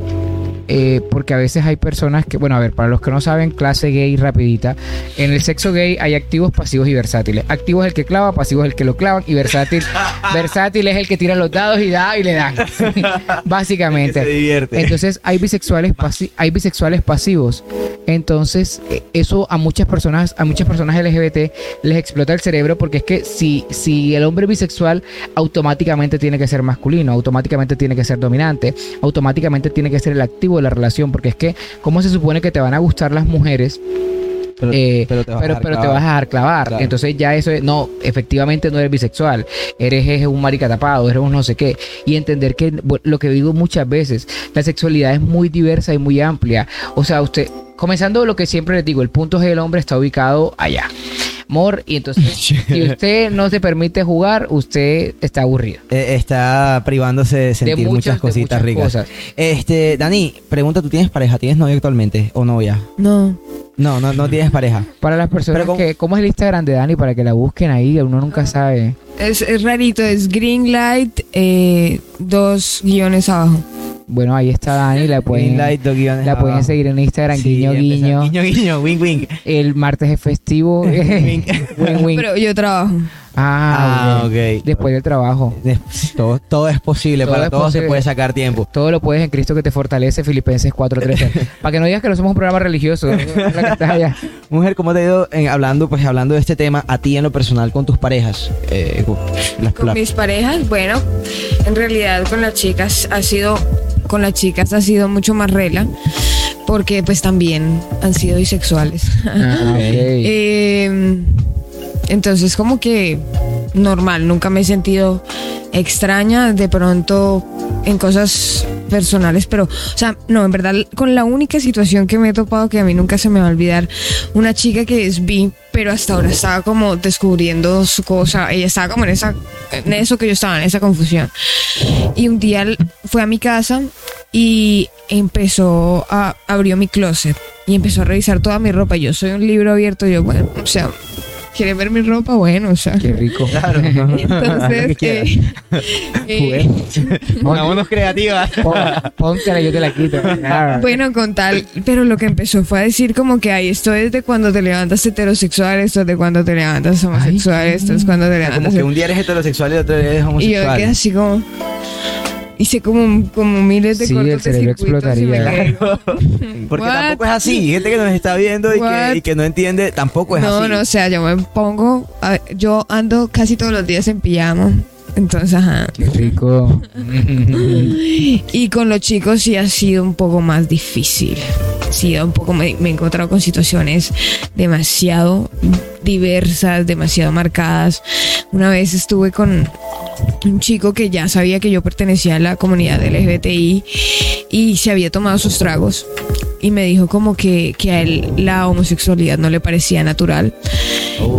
Eh, porque a veces hay personas que, bueno, a ver, para los que no saben, clase gay rapidita. En el sexo gay hay activos, pasivos y versátiles. Activo es el que clava, pasivo es el que lo clavan y versátil, versátil es el que tira los dados y da y le dan. Básicamente. Se divierte. Entonces hay bisexuales pasi- hay bisexuales pasivos. Entonces eh, eso a muchas personas a muchas personas LGBT les explota el cerebro porque es que si si el hombre bisexual automáticamente tiene que ser masculino, automáticamente tiene que ser dominante, automáticamente tiene que ser el activo de la relación porque es que cómo se supone que te van a gustar las mujeres pero, eh, pero te vas a pero, dejar pero te clavar. vas a dejar clavar. Claro. Entonces ya eso es, no, efectivamente no eres bisexual, eres, es un marica tapado, eres un no sé qué. Y entender que lo que digo muchas veces, la sexualidad es muy diversa y muy amplia. O sea, usted, comenzando lo que siempre les digo, el punto G del hombre está ubicado allá. Amor, y entonces, si usted no se permite jugar, usted está aburrido. Eh, está privándose de sentir muchas- muchas, de cositas muchas ricas. cosas. Este, Dani, pregunta, ¿tú tienes pareja? ¿Tienes novia actualmente o novia? No. No, no, no tienes pareja. Para las personas Pero ¿cómo- que, ¿cómo es el Instagram de Dani? Para que la busquen ahí, uno nunca sabe. Es, es rarito, es Greenlight, eh, dos guiones abajo. Bueno, ahí está Dani, la pueden, la pueden abajo. seguir en Instagram, Sí, guiño, guiño. Guiño, guiño, wing, wing. El martes es festivo. Wink. Win, win. Pero yo trabajo. Ah, Ah, ok. ok. Después del trabajo. Todo, todo es posible, Todo para es todo posible. se puede sacar tiempo. Todo lo puedes en Cristo que te fortalece, Filipenses 4.13. Para que no digas que no somos un programa religioso. ¿no? La que estás allá. Mujer, ¿cómo te ha ido en- hablando, pues, hablando de este tema a ti en lo personal con tus parejas? Eh, con las- Con las- mis parejas, bueno, en realidad con las chicas ha sido, con las chicas ha sido mucho más rela, porque pues también han sido bisexuales. Ah, ok. Eh, entonces como que normal, nunca me he sentido extraña de pronto en cosas personales, pero, o sea, no, en verdad, con la única situación que me he topado que a mí nunca se me va a olvidar, una chica que es pero hasta ahora estaba como descubriendo su cosa, ella estaba como en esa, en eso que yo estaba, en esa confusión. Y un día fue a mi casa y empezó a, abrió mi closet y empezó a revisar toda mi ropa. Yo soy un libro abierto, yo, bueno, o sea, ¿quiere ver mi ropa? Bueno, o sea. Qué rico. Claro. Entonces, eh, eh, Pongámonos creativas. Póntela, yo te la quito. Claro. bueno, con tal, pero lo que empezó fue a decir como que, ay, esto es de cuando te levantas heterosexual, esto es de cuando te levantas homosexual, Ay, esto es cuando te Como levantas... que un día eres heterosexual y otro día eres Y yo homosexual. quedé así como... Hice como, como miles de Sí, el cortos de cerebro circuitos y me explotaría. Porque What? tampoco es así. Gente que nos está viendo y que, y que no entiende, tampoco es no, así. no, o sea, yo me pongo, a- yo ando casi todos los días en pijama, entonces, ajá. Qué rico. Y con los chicos sí ha sido un poco más difícil. Sí, un poco me, me he encontrado con situaciones demasiado diversas, demasiado marcadas. Una vez estuve con un chico que ya sabía que yo pertenecía a la comunidad LGBTI y se había tomado sus tragos y me dijo como que, que a él la homosexualidad no le parecía natural.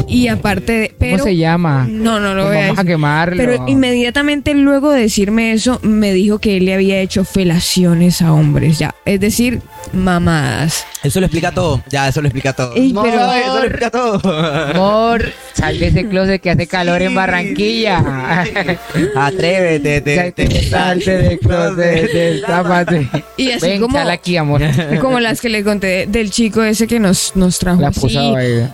Y aparte de... ¿Cómo Pero, se llama? No, no lo Pues voy Vamos a decir. quemarlo. Pero inmediatamente luego de decirme eso, me dijo que él le había hecho felaciones a hombres, ya. Es decir, mamadas. Eso lo explica todo. Ya, eso lo explica todo. Ey, pero- eso lo explica todo. Amor, sal de ese closet que hace calor en Sí. Barranquilla. Atrévete, te, te, Salte del closet, destápate. Y así Ven, como- sal aquí, amor. Como las que le conté del chico ese que nos, nos trajo La así.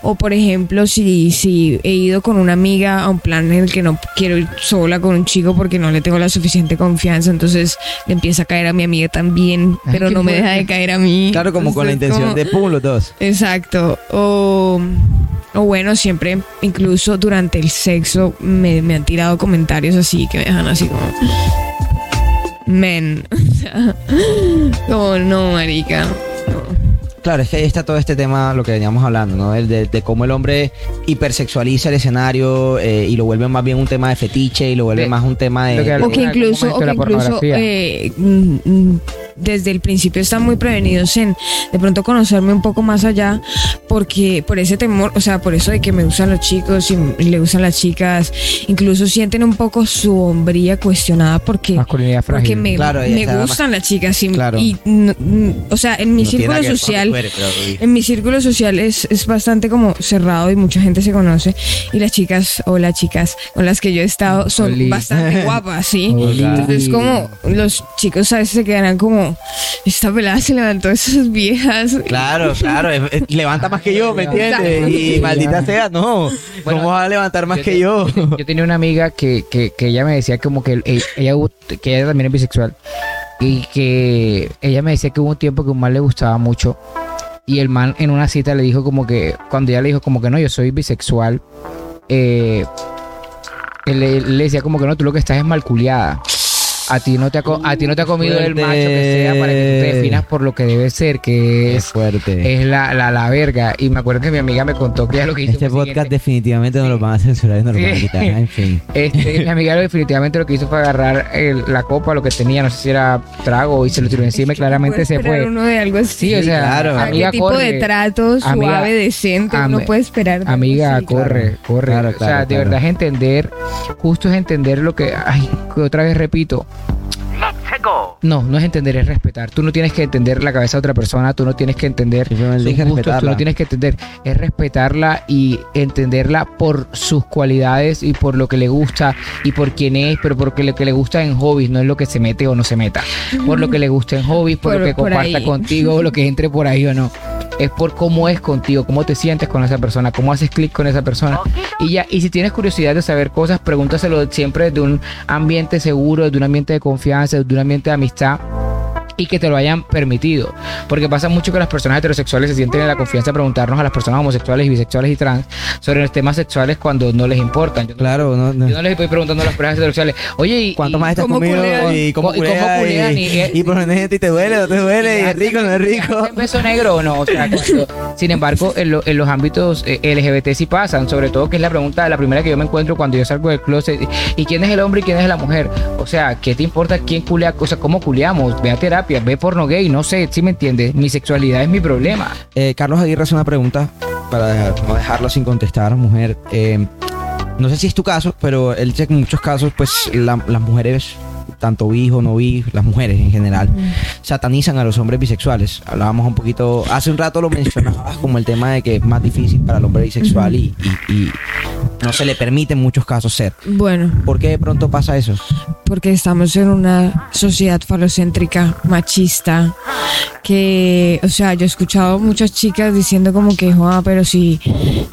O por ejemplo, si, si he ido con una amiga a un plan en el que no quiero ir sola con un chico porque no le tengo la suficiente confianza, entonces le empieza a caer a mi amiga también, pero no me deja de caer a mí. Claro, como con la intención como- de pum, los dos. Exacto. O, o bueno, siempre, incluso durante el sexo, me, me han tirado comentarios así que me dejan así como. Men. O sea, como no, marica. Claro, es que ahí está todo este tema, lo que veníamos hablando, ¿no? De, de- de cómo el hombre hipersexualiza el escenario eh, y lo vuelve más bien un tema de fetiche y lo vuelve De- más un tema de... lo que de- O que incluso, o que incluso pornografía. eh, desde el principio están muy prevenidos en de pronto conocerme un poco más allá, porque por ese temor, o sea, por eso de que me gustan los chicos y, le gustan las chicas, incluso sienten un poco su hombría cuestionada porque Masculinidad porque frágil. me, Claro, me gustan las chicas y, Claro. y, mm, o sea en mi no círculo social Rubí. en mi círculo social es, es bastante como cerrado y mucha gente se conoce y las chicas o las chicas con las que yo he estado son Oli. bastante guapas, ¿sí? Oli. Entonces como los chicos a veces se quedarán como esta pelada se levantó esas viejas. Claro, claro, levanta más que yo, ¿me entiendes? Y maldita sea, no. Bueno, ¿Cómo va a levantar más yo que te- yo? Yo tenía una amiga que, que, que ella me decía como que ella, que ella también es bisexual y que ella me decía que hubo un tiempo que un man le gustaba mucho y el man en una cita le dijo como que cuando ella le dijo como que no, yo soy bisexual, eh, él, le- él le decía como que no, tú lo que estás es malculiada. A ti no te ha, co- a ti no te ha comido el Fuerte. macho que sea para que tú te definas por lo que debe ser, que Es es, fuerte. es la, la, la verga. Y me acuerdo que mi amiga me contó que ya lo que hizo Este fue podcast siguiente. definitivamente no lo van a censurar y no lo van a Sí. quitar. En fin. Este, mi amiga lo definitivamente lo que hizo fue agarrar el- la copa, lo que tenía, no sé si era trago, y se lo tiró encima y claramente se fue. Uno de algo así. Sí, o sea, claro. Amiga, ¿Qué tipo corre. de trato suave, Amiga, decente ami- uno puede esperar? Amiga, así? corre, Claro. corre. Claro, o sea, claro, de verdad es entender, justo es entender lo que, ay, que otra vez repito. Thank you. No, no es entender, es respetar. Tú no tienes que entender la cabeza de otra persona, tú no tienes que entender sus gustos, tú no tienes que entender, es respetarla y entenderla por sus cualidades y por lo que le gusta y por quién es, pero porque lo que le gusta en hobbies, no es lo que se mete o no se meta. Por lo que le gusta en hobbies, por, Por- lo que por comparta ahí. contigo, o lo que entre por ahí o no. Es por cómo es contigo, cómo te sientes con esa persona, cómo haces clic con esa persona. Y ya, y si tienes curiosidad de saber cosas, pregúntaselo siempre desde un ambiente seguro, desde un ambiente de confianza, desde un ambiente de amistad y que te lo hayan permitido. Porque pasa mucho que las personas heterosexuales se sienten en la confianza de preguntarnos a las personas homosexuales bisexuales y trans sobre los temas sexuales cuando no les importan. Yo no, Claro, no, no. yo no les estoy preguntando a las personas heterosexuales, oye, ¿y, ¿Cuánto y- más estás cómo conmigo? culean? ¿Y cómo ¿Y cómo culean? Y, Y- y por gente, ¿y te duele o te duele? ¿Y es rico no es rico? ¿Es beso negro o no? O sea, cuando- sin embargo, en, lo- en los ámbitos eh, LGBT sí pasan, sobre todo que es la pregunta, la primera que yo me encuentro cuando yo salgo del closet. ¿Y quién es el hombre y quién es la mujer? O sea, ¿qué te importa quién culea? O sea, ¿cómo culeamos? Ve a terapia, ve porno gay, no sé, ¿sí me entiendes? Mi sexualidad es mi problema. Eh, Carlos Aguirre hace una pregunta para no dejarlo sin contestar, mujer. Eh, no sé si es tu caso, pero él dice que en muchos casos, pues la- las mujeres, tanto bi o no bi, las mujeres en general, satanizan a los hombres bisexuales. Hablábamos un poquito, hace un rato lo mencionabas como el tema de que es más difícil para el hombre bisexual y, y- y no se le permite en muchos casos ser. Bueno, ¿Por qué de pronto pasa eso? porque estamos en una sociedad falocéntrica, machista, que, o sea, yo he escuchado muchas chicas diciendo como que, "Joa, pero si,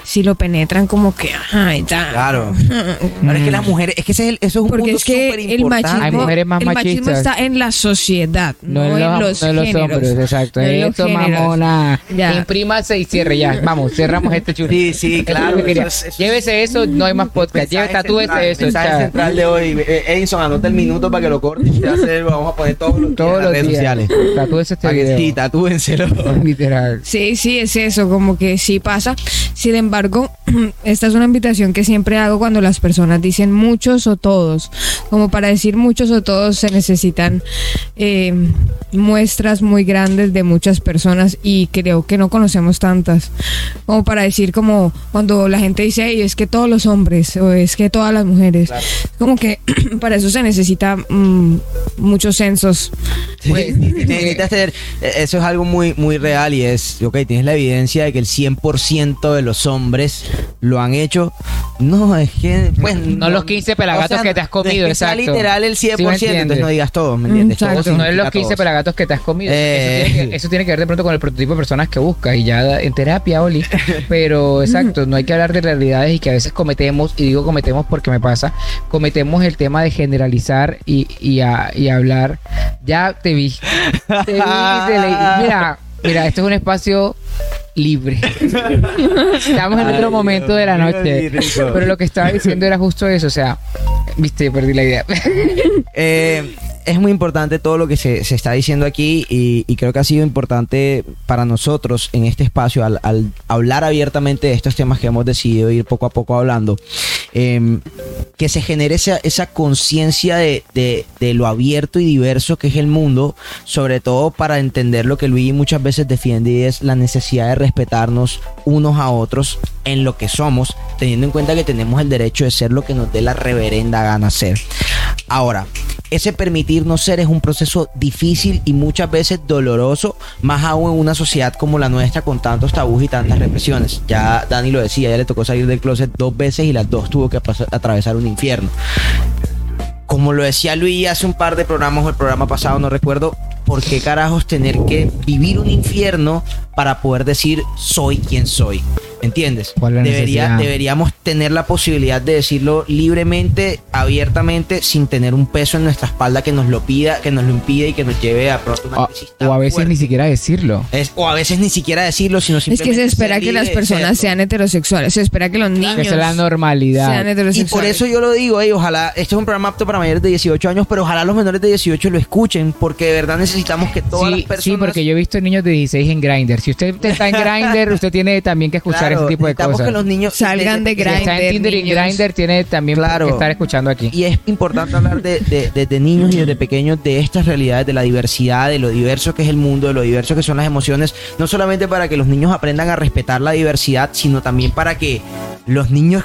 si lo penetran como que, ajá, y tal. Claro. Ahora es que las mujeres, es que ese es el- eso es un Porque punto es que súper el importante. machismo, mujeres más el machismo machistas. está en la sociedad, no, en, los, no en los géneros. hombres, exacto. No en Eso, géneros. mamona. Ya. Imprímase y cierre ya. Vamos, cerramos este chulo. Sí, sí, Eso es claro, es- eso Llévese eso, no hay más podcast. Lleve, tatúese eso. Mensaje chao. central de hoy. Eh, Edison, anota el minuto para que lo corte. y te hace- Vamos a poner todos los Todos redes días. sociales. Tatúese este video. Sí, tatúenselo. Literal. Sí, sí, es eso, como que sí pasa. Sin embargo, esta es una invitación que siempre hago cuando las personas dicen muchos o todos. Como para decir muchos o todos se necesitan eh, muestras muy grandes de muchas personas y creo que no conocemos tantas. Como para decir como cuando la gente dice, "Ey, es que todos los hombres o es que todas las mujeres. Como que para eso se necesita mm, muchos censos. Sí, Pues, necesitas tener- eh, eso es algo muy, muy real y es, ok, tienes la evidencia de que el 100% de los hombres lo han hecho. No, es que, pues, No los 15 pelagatos que te has comido, es que sea exacto. literal el 100%, Sí entonces no digas todo, ¿me entiendes? No es los significa 15 todos. pelagatos que te has comido. Eh. Eso, tiene que, eso tiene que ver de pronto con el prototipo de personas que buscas y ya en terapia, Oli. Pero exacto, no hay que hablar de realidades y que a veces cometemos, y digo cometemos porque me pasa, cometemos el tema de generalizar y, y, a- y hablar. Ya te vi. Te vi, te leí. Mira, mira, esto es un espacio libre. Estamos en Ay, otro momento de la noche. Pero lo que estaba diciendo era justo eso, o sea, viste, perdí la idea. Eh, es muy importante todo lo que se, se está diciendo aquí y, creo que ha sido importante para nosotros en este espacio al, hablar abiertamente de estos temas que hemos decidido ir poco a poco hablando, eh, que se genere esa, esa conciencia de, de- de lo abierto y diverso que es el mundo, sobre todo para entender lo que Luigi muchas veces defiende y es la necesidad de respetarnos unos a otros en lo que somos, teniendo en cuenta que tenemos el derecho de ser lo que nos dé la reverenda gana ser. Ahora, ese permitirnos ser es un proceso difícil y muchas veces doloroso, más aún en una sociedad como la nuestra con tantos tabús y tantas represiones. Ya Dani lo decía, ya le tocó salir del closet dos veces y las dos tuvo que atravesar un infierno. Como lo decía Luis hace un par de programas o el programa pasado, no recuerdo, ¿por qué carajos tener que vivir un infierno para poder decir soy quien soy? ¿Entiendes? ¿Cuál es la Debería, deberíamos tener la posibilidad de decirlo libremente, abiertamente, sin tener un peso en nuestra espalda que nos lo pida, que nos lo impide y que nos lleve a pronto una O, crisis o a veces fuerte. ni siquiera decirlo. Es- o a veces ni siquiera decirlo, sino Es que simplemente se espera que las personas sean heterosexuales. Se espera que los niños Que sea la normalidad. sean Y heterosexuales. por eso yo lo digo, ey, ojalá, este es un programa apto para mayores de 18 años, pero ojalá los menores de 18 lo escuchen, porque de verdad necesitamos que todas las Sí, personas... sí, porque yo he visto niños de 16 en Grindr. Si usted está en Grindr, usted tiene también que escuchar Claro, ese tipo de necesitamos cosas. que los niños Salgan de Si está en Grindr, Tinder y. Grindr, tiene también Claro. que estar escuchando aquí. Y es importante hablar de, de- desde niños y desde pequeños de estas realidades, de la diversidad, de lo diverso que es el mundo, de lo diverso que son las emociones, no solamente para que los niños aprendan a respetar la diversidad, sino también para que los niños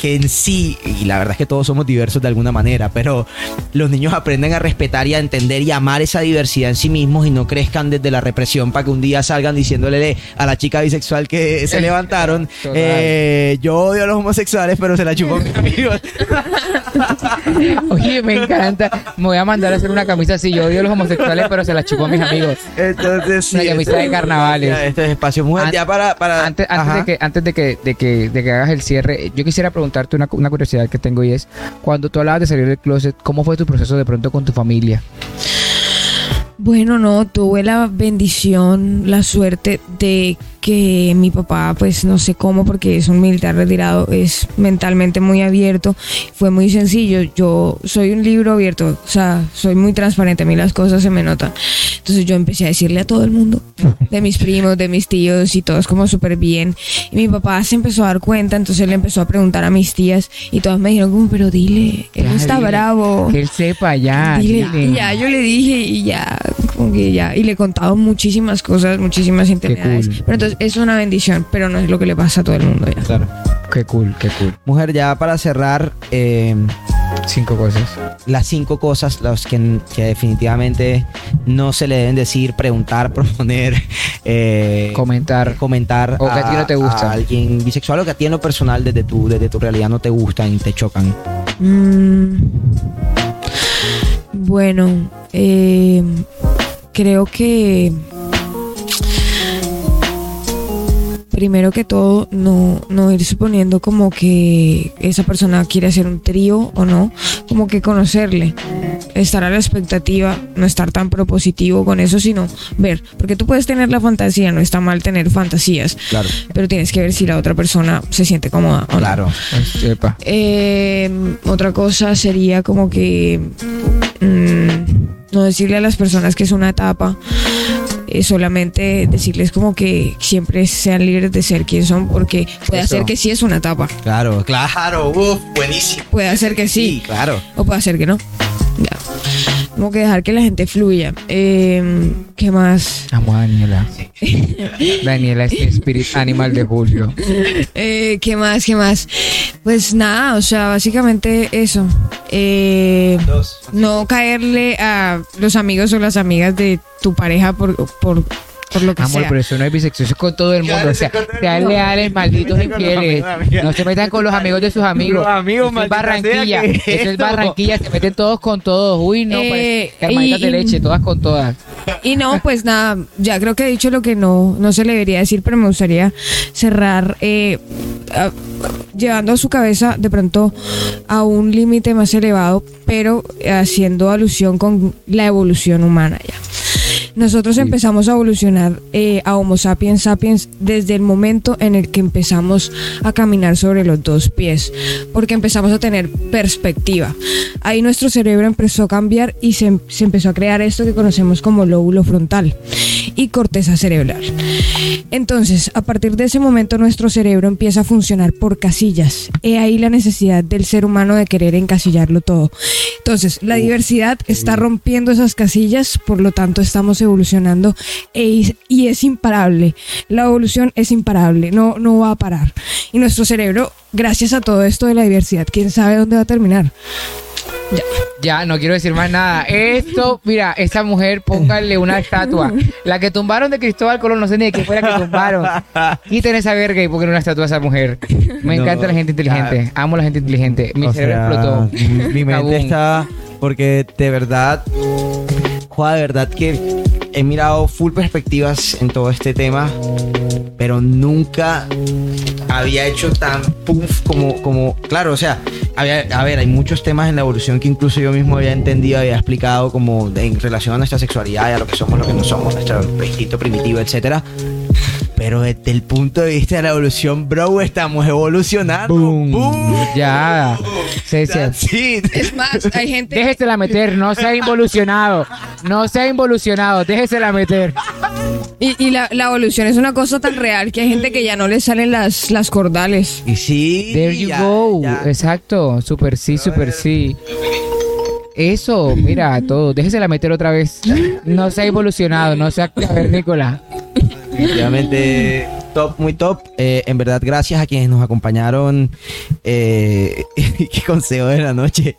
que en sí, y la verdad es que todos somos diversos de alguna manera, pero los niños aprendan a respetar y a entender y amar esa diversidad en sí mismos y no crezcan desde la represión para que un día salgan diciéndole a la chica bisexual que se levantaron, eh, yo odio a los homosexuales, pero se la chupó mis amigos. Oye, me encanta. Me voy a mandar a hacer una camisa así. Yo odio a los homosexuales, pero se la chupó a mis amigos. Entonces, sí. Una camisa de carnavales. Ya, Este es espacio mujer. An- ya para. para Antes, antes, de que, antes de, que, de, que, de que hagas el cierre, yo quisiera preguntarte una, una curiosidad que tengo y es, cuando tú hablabas de salir del closet, ¿cómo fue tu proceso de pronto con tu familia? Bueno, no, tuve la bendición, la suerte de que mi papá, pues no sé cómo, porque es un militar retirado, es mentalmente muy abierto, fue muy sencillo. Yo soy un libro abierto, o sea, soy muy transparente, a mí las cosas se me notan. Entonces yo empecé a decirle a todo el mundo, de mis primos, de mis tíos y todos como súper bien. Y mi papá se empezó a dar cuenta, entonces él empezó a preguntar a mis tías y todas me dijeron como, pero dile, él Ya, está dile, bravo. Que él sepa ya. Dile, dile. y ya, yo le dije y ya, como que ya, y le he contado muchísimas cosas, muchísimas intimidades. cool. Pero entonces es una bendición, pero no es lo que le pasa a todo el mundo ya. Qué cool, qué cool. Mujer, ya para cerrar, eh, Cinco cosas. las cinco cosas las que, que definitivamente no se le deben decir, preguntar, proponer, eh, Comentar. comentar O que a ti no te gusta. a alguien bisexual o que a ti en lo personal desde tu, desde tu realidad no te gustan y te chocan. Mm, bueno, eh, creo que primero que todo no, no ir suponiendo como que esa persona quiere hacer un trío o no, como que conocerle, estar a la expectativa, no estar tan propositivo con eso, sino ver, porque tú puedes tener la fantasía, no está mal tener fantasías, Claro. pero tienes que ver si la otra persona se siente cómoda o no. Claro. Pues. Eh, otra cosa sería como que mm, no decirle a las personas que es una etapa, eh, solamente decirles como que siempre sean libres de ser quien son, porque puede Eso. hacer que sí es una etapa, Claro, claro. Uf, buenísimo. puede hacer que sí, Sí, claro. o puede hacer que no. Ya. Como que dejar que la gente fluya. Eh, ¿Qué más? Amo a Daniela. Daniela es mi spirit animal de Julio. Eh, ¿Qué más? ¿Qué más? Pues nada, o sea, básicamente eso. Eh, Dos. no caerle a los amigos o las amigas de tu pareja por, por, por lo que Amor, sea. pero eso no es bisexual, eso es con todo el mundo. O sea, sean leales, malditos infieles. No se metan con los amigos de sus amigos. Los amigos, Eso es Barranquilla. sea, ¿qué es Eso es? Barranquilla. Se meten todos con todos. Uy, no, Eh, pues, hermanitas de leche, todas con todas. Y no, pues nada, ya creo que he dicho lo que no, no se le debería decir, pero me gustaría cerrar eh, a- llevando a su cabeza de pronto a un límite más elevado, pero haciendo alusión con la evolución humana ya. Nosotros Sí. empezamos a evolucionar eh, a Homo sapiens sapiens desde el momento en el que empezamos a caminar sobre los dos pies, porque empezamos a tener perspectiva. Ahí nuestro cerebro empezó a cambiar y se, se empezó a crear esto que conocemos como lóbulo frontal y corteza cerebral. Entonces, a partir de ese momento nuestro cerebro empieza a funcionar por casillas. He ahí la necesidad del ser humano de querer encasillarlo todo. Entonces, la diversidad está rompiendo esas casillas, por lo tanto estamos evolucionando e es- y es imparable. La evolución es imparable, no, no va a parar. Y nuestro cerebro, gracias a todo esto de la diversidad, quién sabe dónde va a terminar. Ya, no quiero decir más nada. Esto, mira, esta mujer, póngale una estatua. La que tumbaron de Cristóbal Colón, no sé ni de qué fuera que tumbaron. Quiten esa verga y pongan una estatua a esa mujer. Me No, encanta la gente inteligente. Amo la gente inteligente. Mi cerebro sea, explotó. Mi, mente está. Porque de verdad. Joder, de verdad que he mirado full perspectivas en todo este tema. Pero nunca había hecho tan puff como, como, claro, o sea, había, a ver, hay muchos temas en la evolución que incluso yo mismo había entendido, había explicado como en relación a nuestra sexualidad y a lo que somos, lo que no somos, nuestro instinto primitivo, etcétera. Pero desde el punto de vista de la evolución, bro, estamos evolucionando. Boom. Boom. Ya. Sí, sí. Es más, hay gente. Déjesela meter, no sea involucionado. No sea involucionado, déjesela meter. Y, y la, la evolución es una cosa tan real que hay gente que ya no le salen las, las cordales. Y sí. There you ya, go. ya. Exacto. Super sí, super sí. Eso, mira, todo. Déjesela meter otra vez. No sea involucionado, no sea cavernícola. Definitivamente top, muy top. Eh, en verdad, gracias a quienes nos acompañaron. Eh, qué consejo de la noche.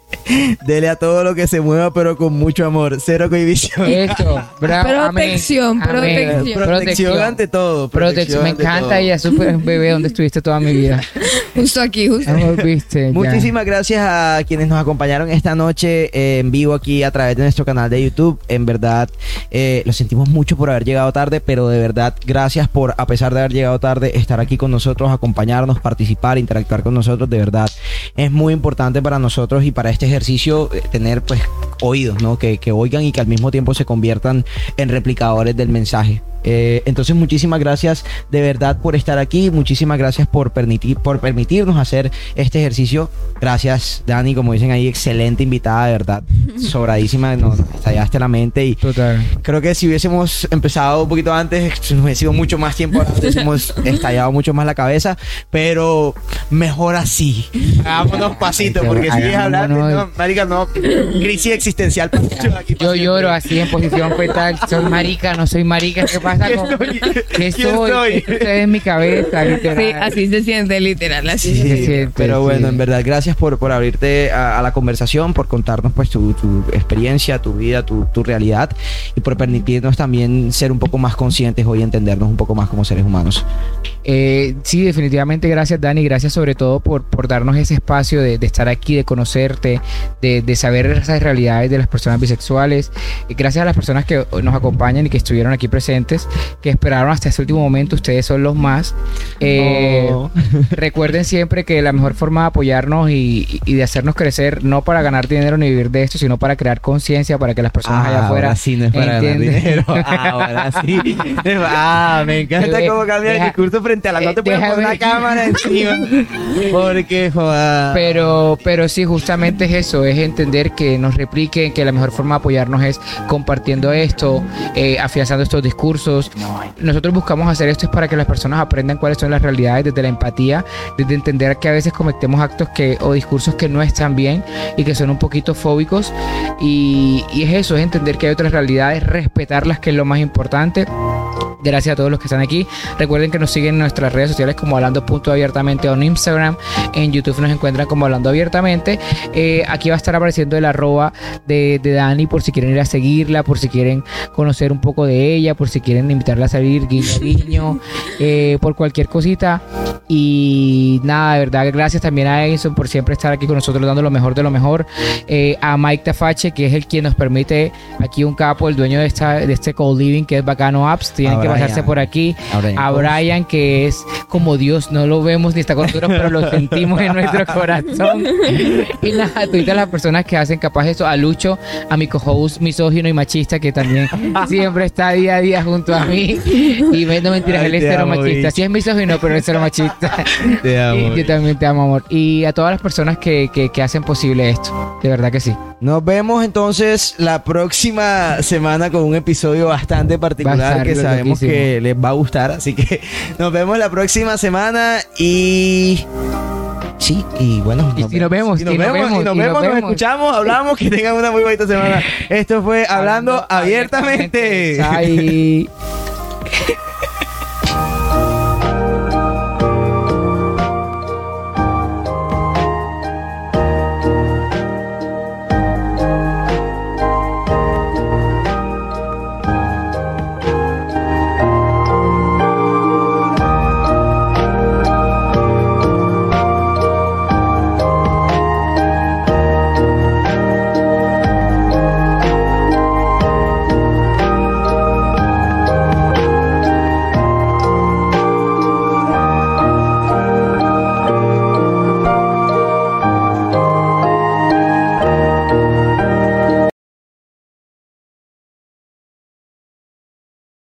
Dele a todo lo que se mueva, pero con mucho amor. Cero cohibición. Eso, bravo. amén. Protección, Amén. protección. Protección ante todo. Protección. Me encanta todo. ella, súper bebé, donde estuviste toda mi vida. Justo aquí, justo. Viste. ya. Muchísimas gracias a quienes nos acompañaron esta noche eh, en vivo aquí a través de nuestro canal de YouTube. En verdad, eh, lo sentimos mucho por haber llegado tarde, pero de verdad, gracias por, a pesar de haber llegado tarde, estar aquí con nosotros, acompañarnos, participar, interactuar con nosotros. De verdad, es muy importante para nosotros y para este ejercicio eh, tener pues oídos, ¿no? Que, que oigan y que al mismo tiempo se conviertan en replicadores del mensaje. Eh, entonces, muchísimas gracias de verdad por estar aquí. Muchísimas gracias por, permitir, por permitirnos hacer este ejercicio. Gracias, Dani, como dicen ahí, excelente invitada, de verdad. Sobradísima, nos estallaste la mente y Total. creo que si hubiésemos empezado un poquito antes, nos hubiese sido mucho más tiempo, hubiésemos estallado mucho más la cabeza, pero mejor así. Hagámonos pasito, porque sigues hablando, no, Hagámonos. marica, no, crisis existencial. Yo lloro así en posición fetal. Soy marica, no soy marica. ¿Qué pasa ¿Qué con soy? ¿Qué ¿Quién soy? soy? Esto en mi cabeza, literal. Sí, así se siente, literal. Así Sí, se se siente, pero bueno, sí. en verdad, gracias por, por abrirte a, a la conversación, por contarnos pues tu, tu experiencia, tu vida, tu, tu realidad y por permitirnos también ser un poco más conscientes hoy y entendernos un poco más como seres humanos. Eh, sí, definitivamente gracias Dani, gracias sobre todo por, por darnos ese espacio de, de estar aquí, de conocerte, de, de saber esas realidades de las personas bisexuales. Y gracias a las personas que nos acompañan y que estuvieron aquí presentes, que esperaron hasta este último momento, ustedes son los más. Eh, Oh. Recuerden siempre que la mejor forma de apoyarnos y, y de hacernos crecer, no para ganar dinero ni vivir de esto, sino para crear conciencia, para que las personas allá afuera... ahora sí no es para ganar dinero. Ahora sí. Ah, me encanta Deja- cómo cambia el discurso frente a la no te eh, puedes poner una cámara encima. Porque, joda. Pero, pero sí, justamente es eso, es entender que nos repliquen, que la mejor forma de apoyarnos es compartiendo esto, eh, afianzando estos discursos. Nosotros buscamos hacer esto es para que las personas aprendan cuáles son las realidades desde la empatía, desde entender que a veces cometemos actos que o discursos que no están bien y que son un poquito fóbicos. Y, y es eso, es entender que hay otras realidades, respetarlas, que es lo más importante. Gracias a todos los que están aquí. Recuerden que nos siguen en nuestras redes sociales como hablando punto abiertamente en Instagram. En YouTube nos encuentran como hablando abiertamente. Eh, aquí va a estar apareciendo el arroba de, de Dani por si quieren ir a seguirla, por si quieren conocer un poco de ella, por si quieren invitarla a salir, guiño, guiño, eh, por cualquier cosita. Y nada, de verdad, gracias también a Edison por siempre estar aquí con nosotros dando lo mejor de lo mejor. Eh, a Mike Tafache, que es el quien nos permite, aquí un capo, el dueño de, esta, de este co-living que es Bacano Apps. Tienen A que Brian. Pasarse por aquí. A Brian que es como Dios, no lo vemos ni está con nosotros, pero lo sentimos en nuestro corazón. Y nada, a las personas que hacen capaz eso, a Lucho, a mi co-host misógino y machista, que también siempre está día a día junto a mí. Y me- no mentiras, Ay, él es cero amo, machista. bicho. Sí es misógino, pero es cero machista. Te amo. Y yo también te amo, amor. Y a todas las personas que, que, que hacen posible esto. De verdad que sí. Nos vemos entonces la próxima semana con un episodio bastante particular que sabemos. Que les va a gustar. Así que nos vemos la próxima semana y. Sí, y bueno. Y si nos vemos, y nos y vemos, vemos, y nos y vemos, nos escuchamos, hablamos, que tengan una muy bonita semana. Esto fue Hablando, abiertamente. Bye.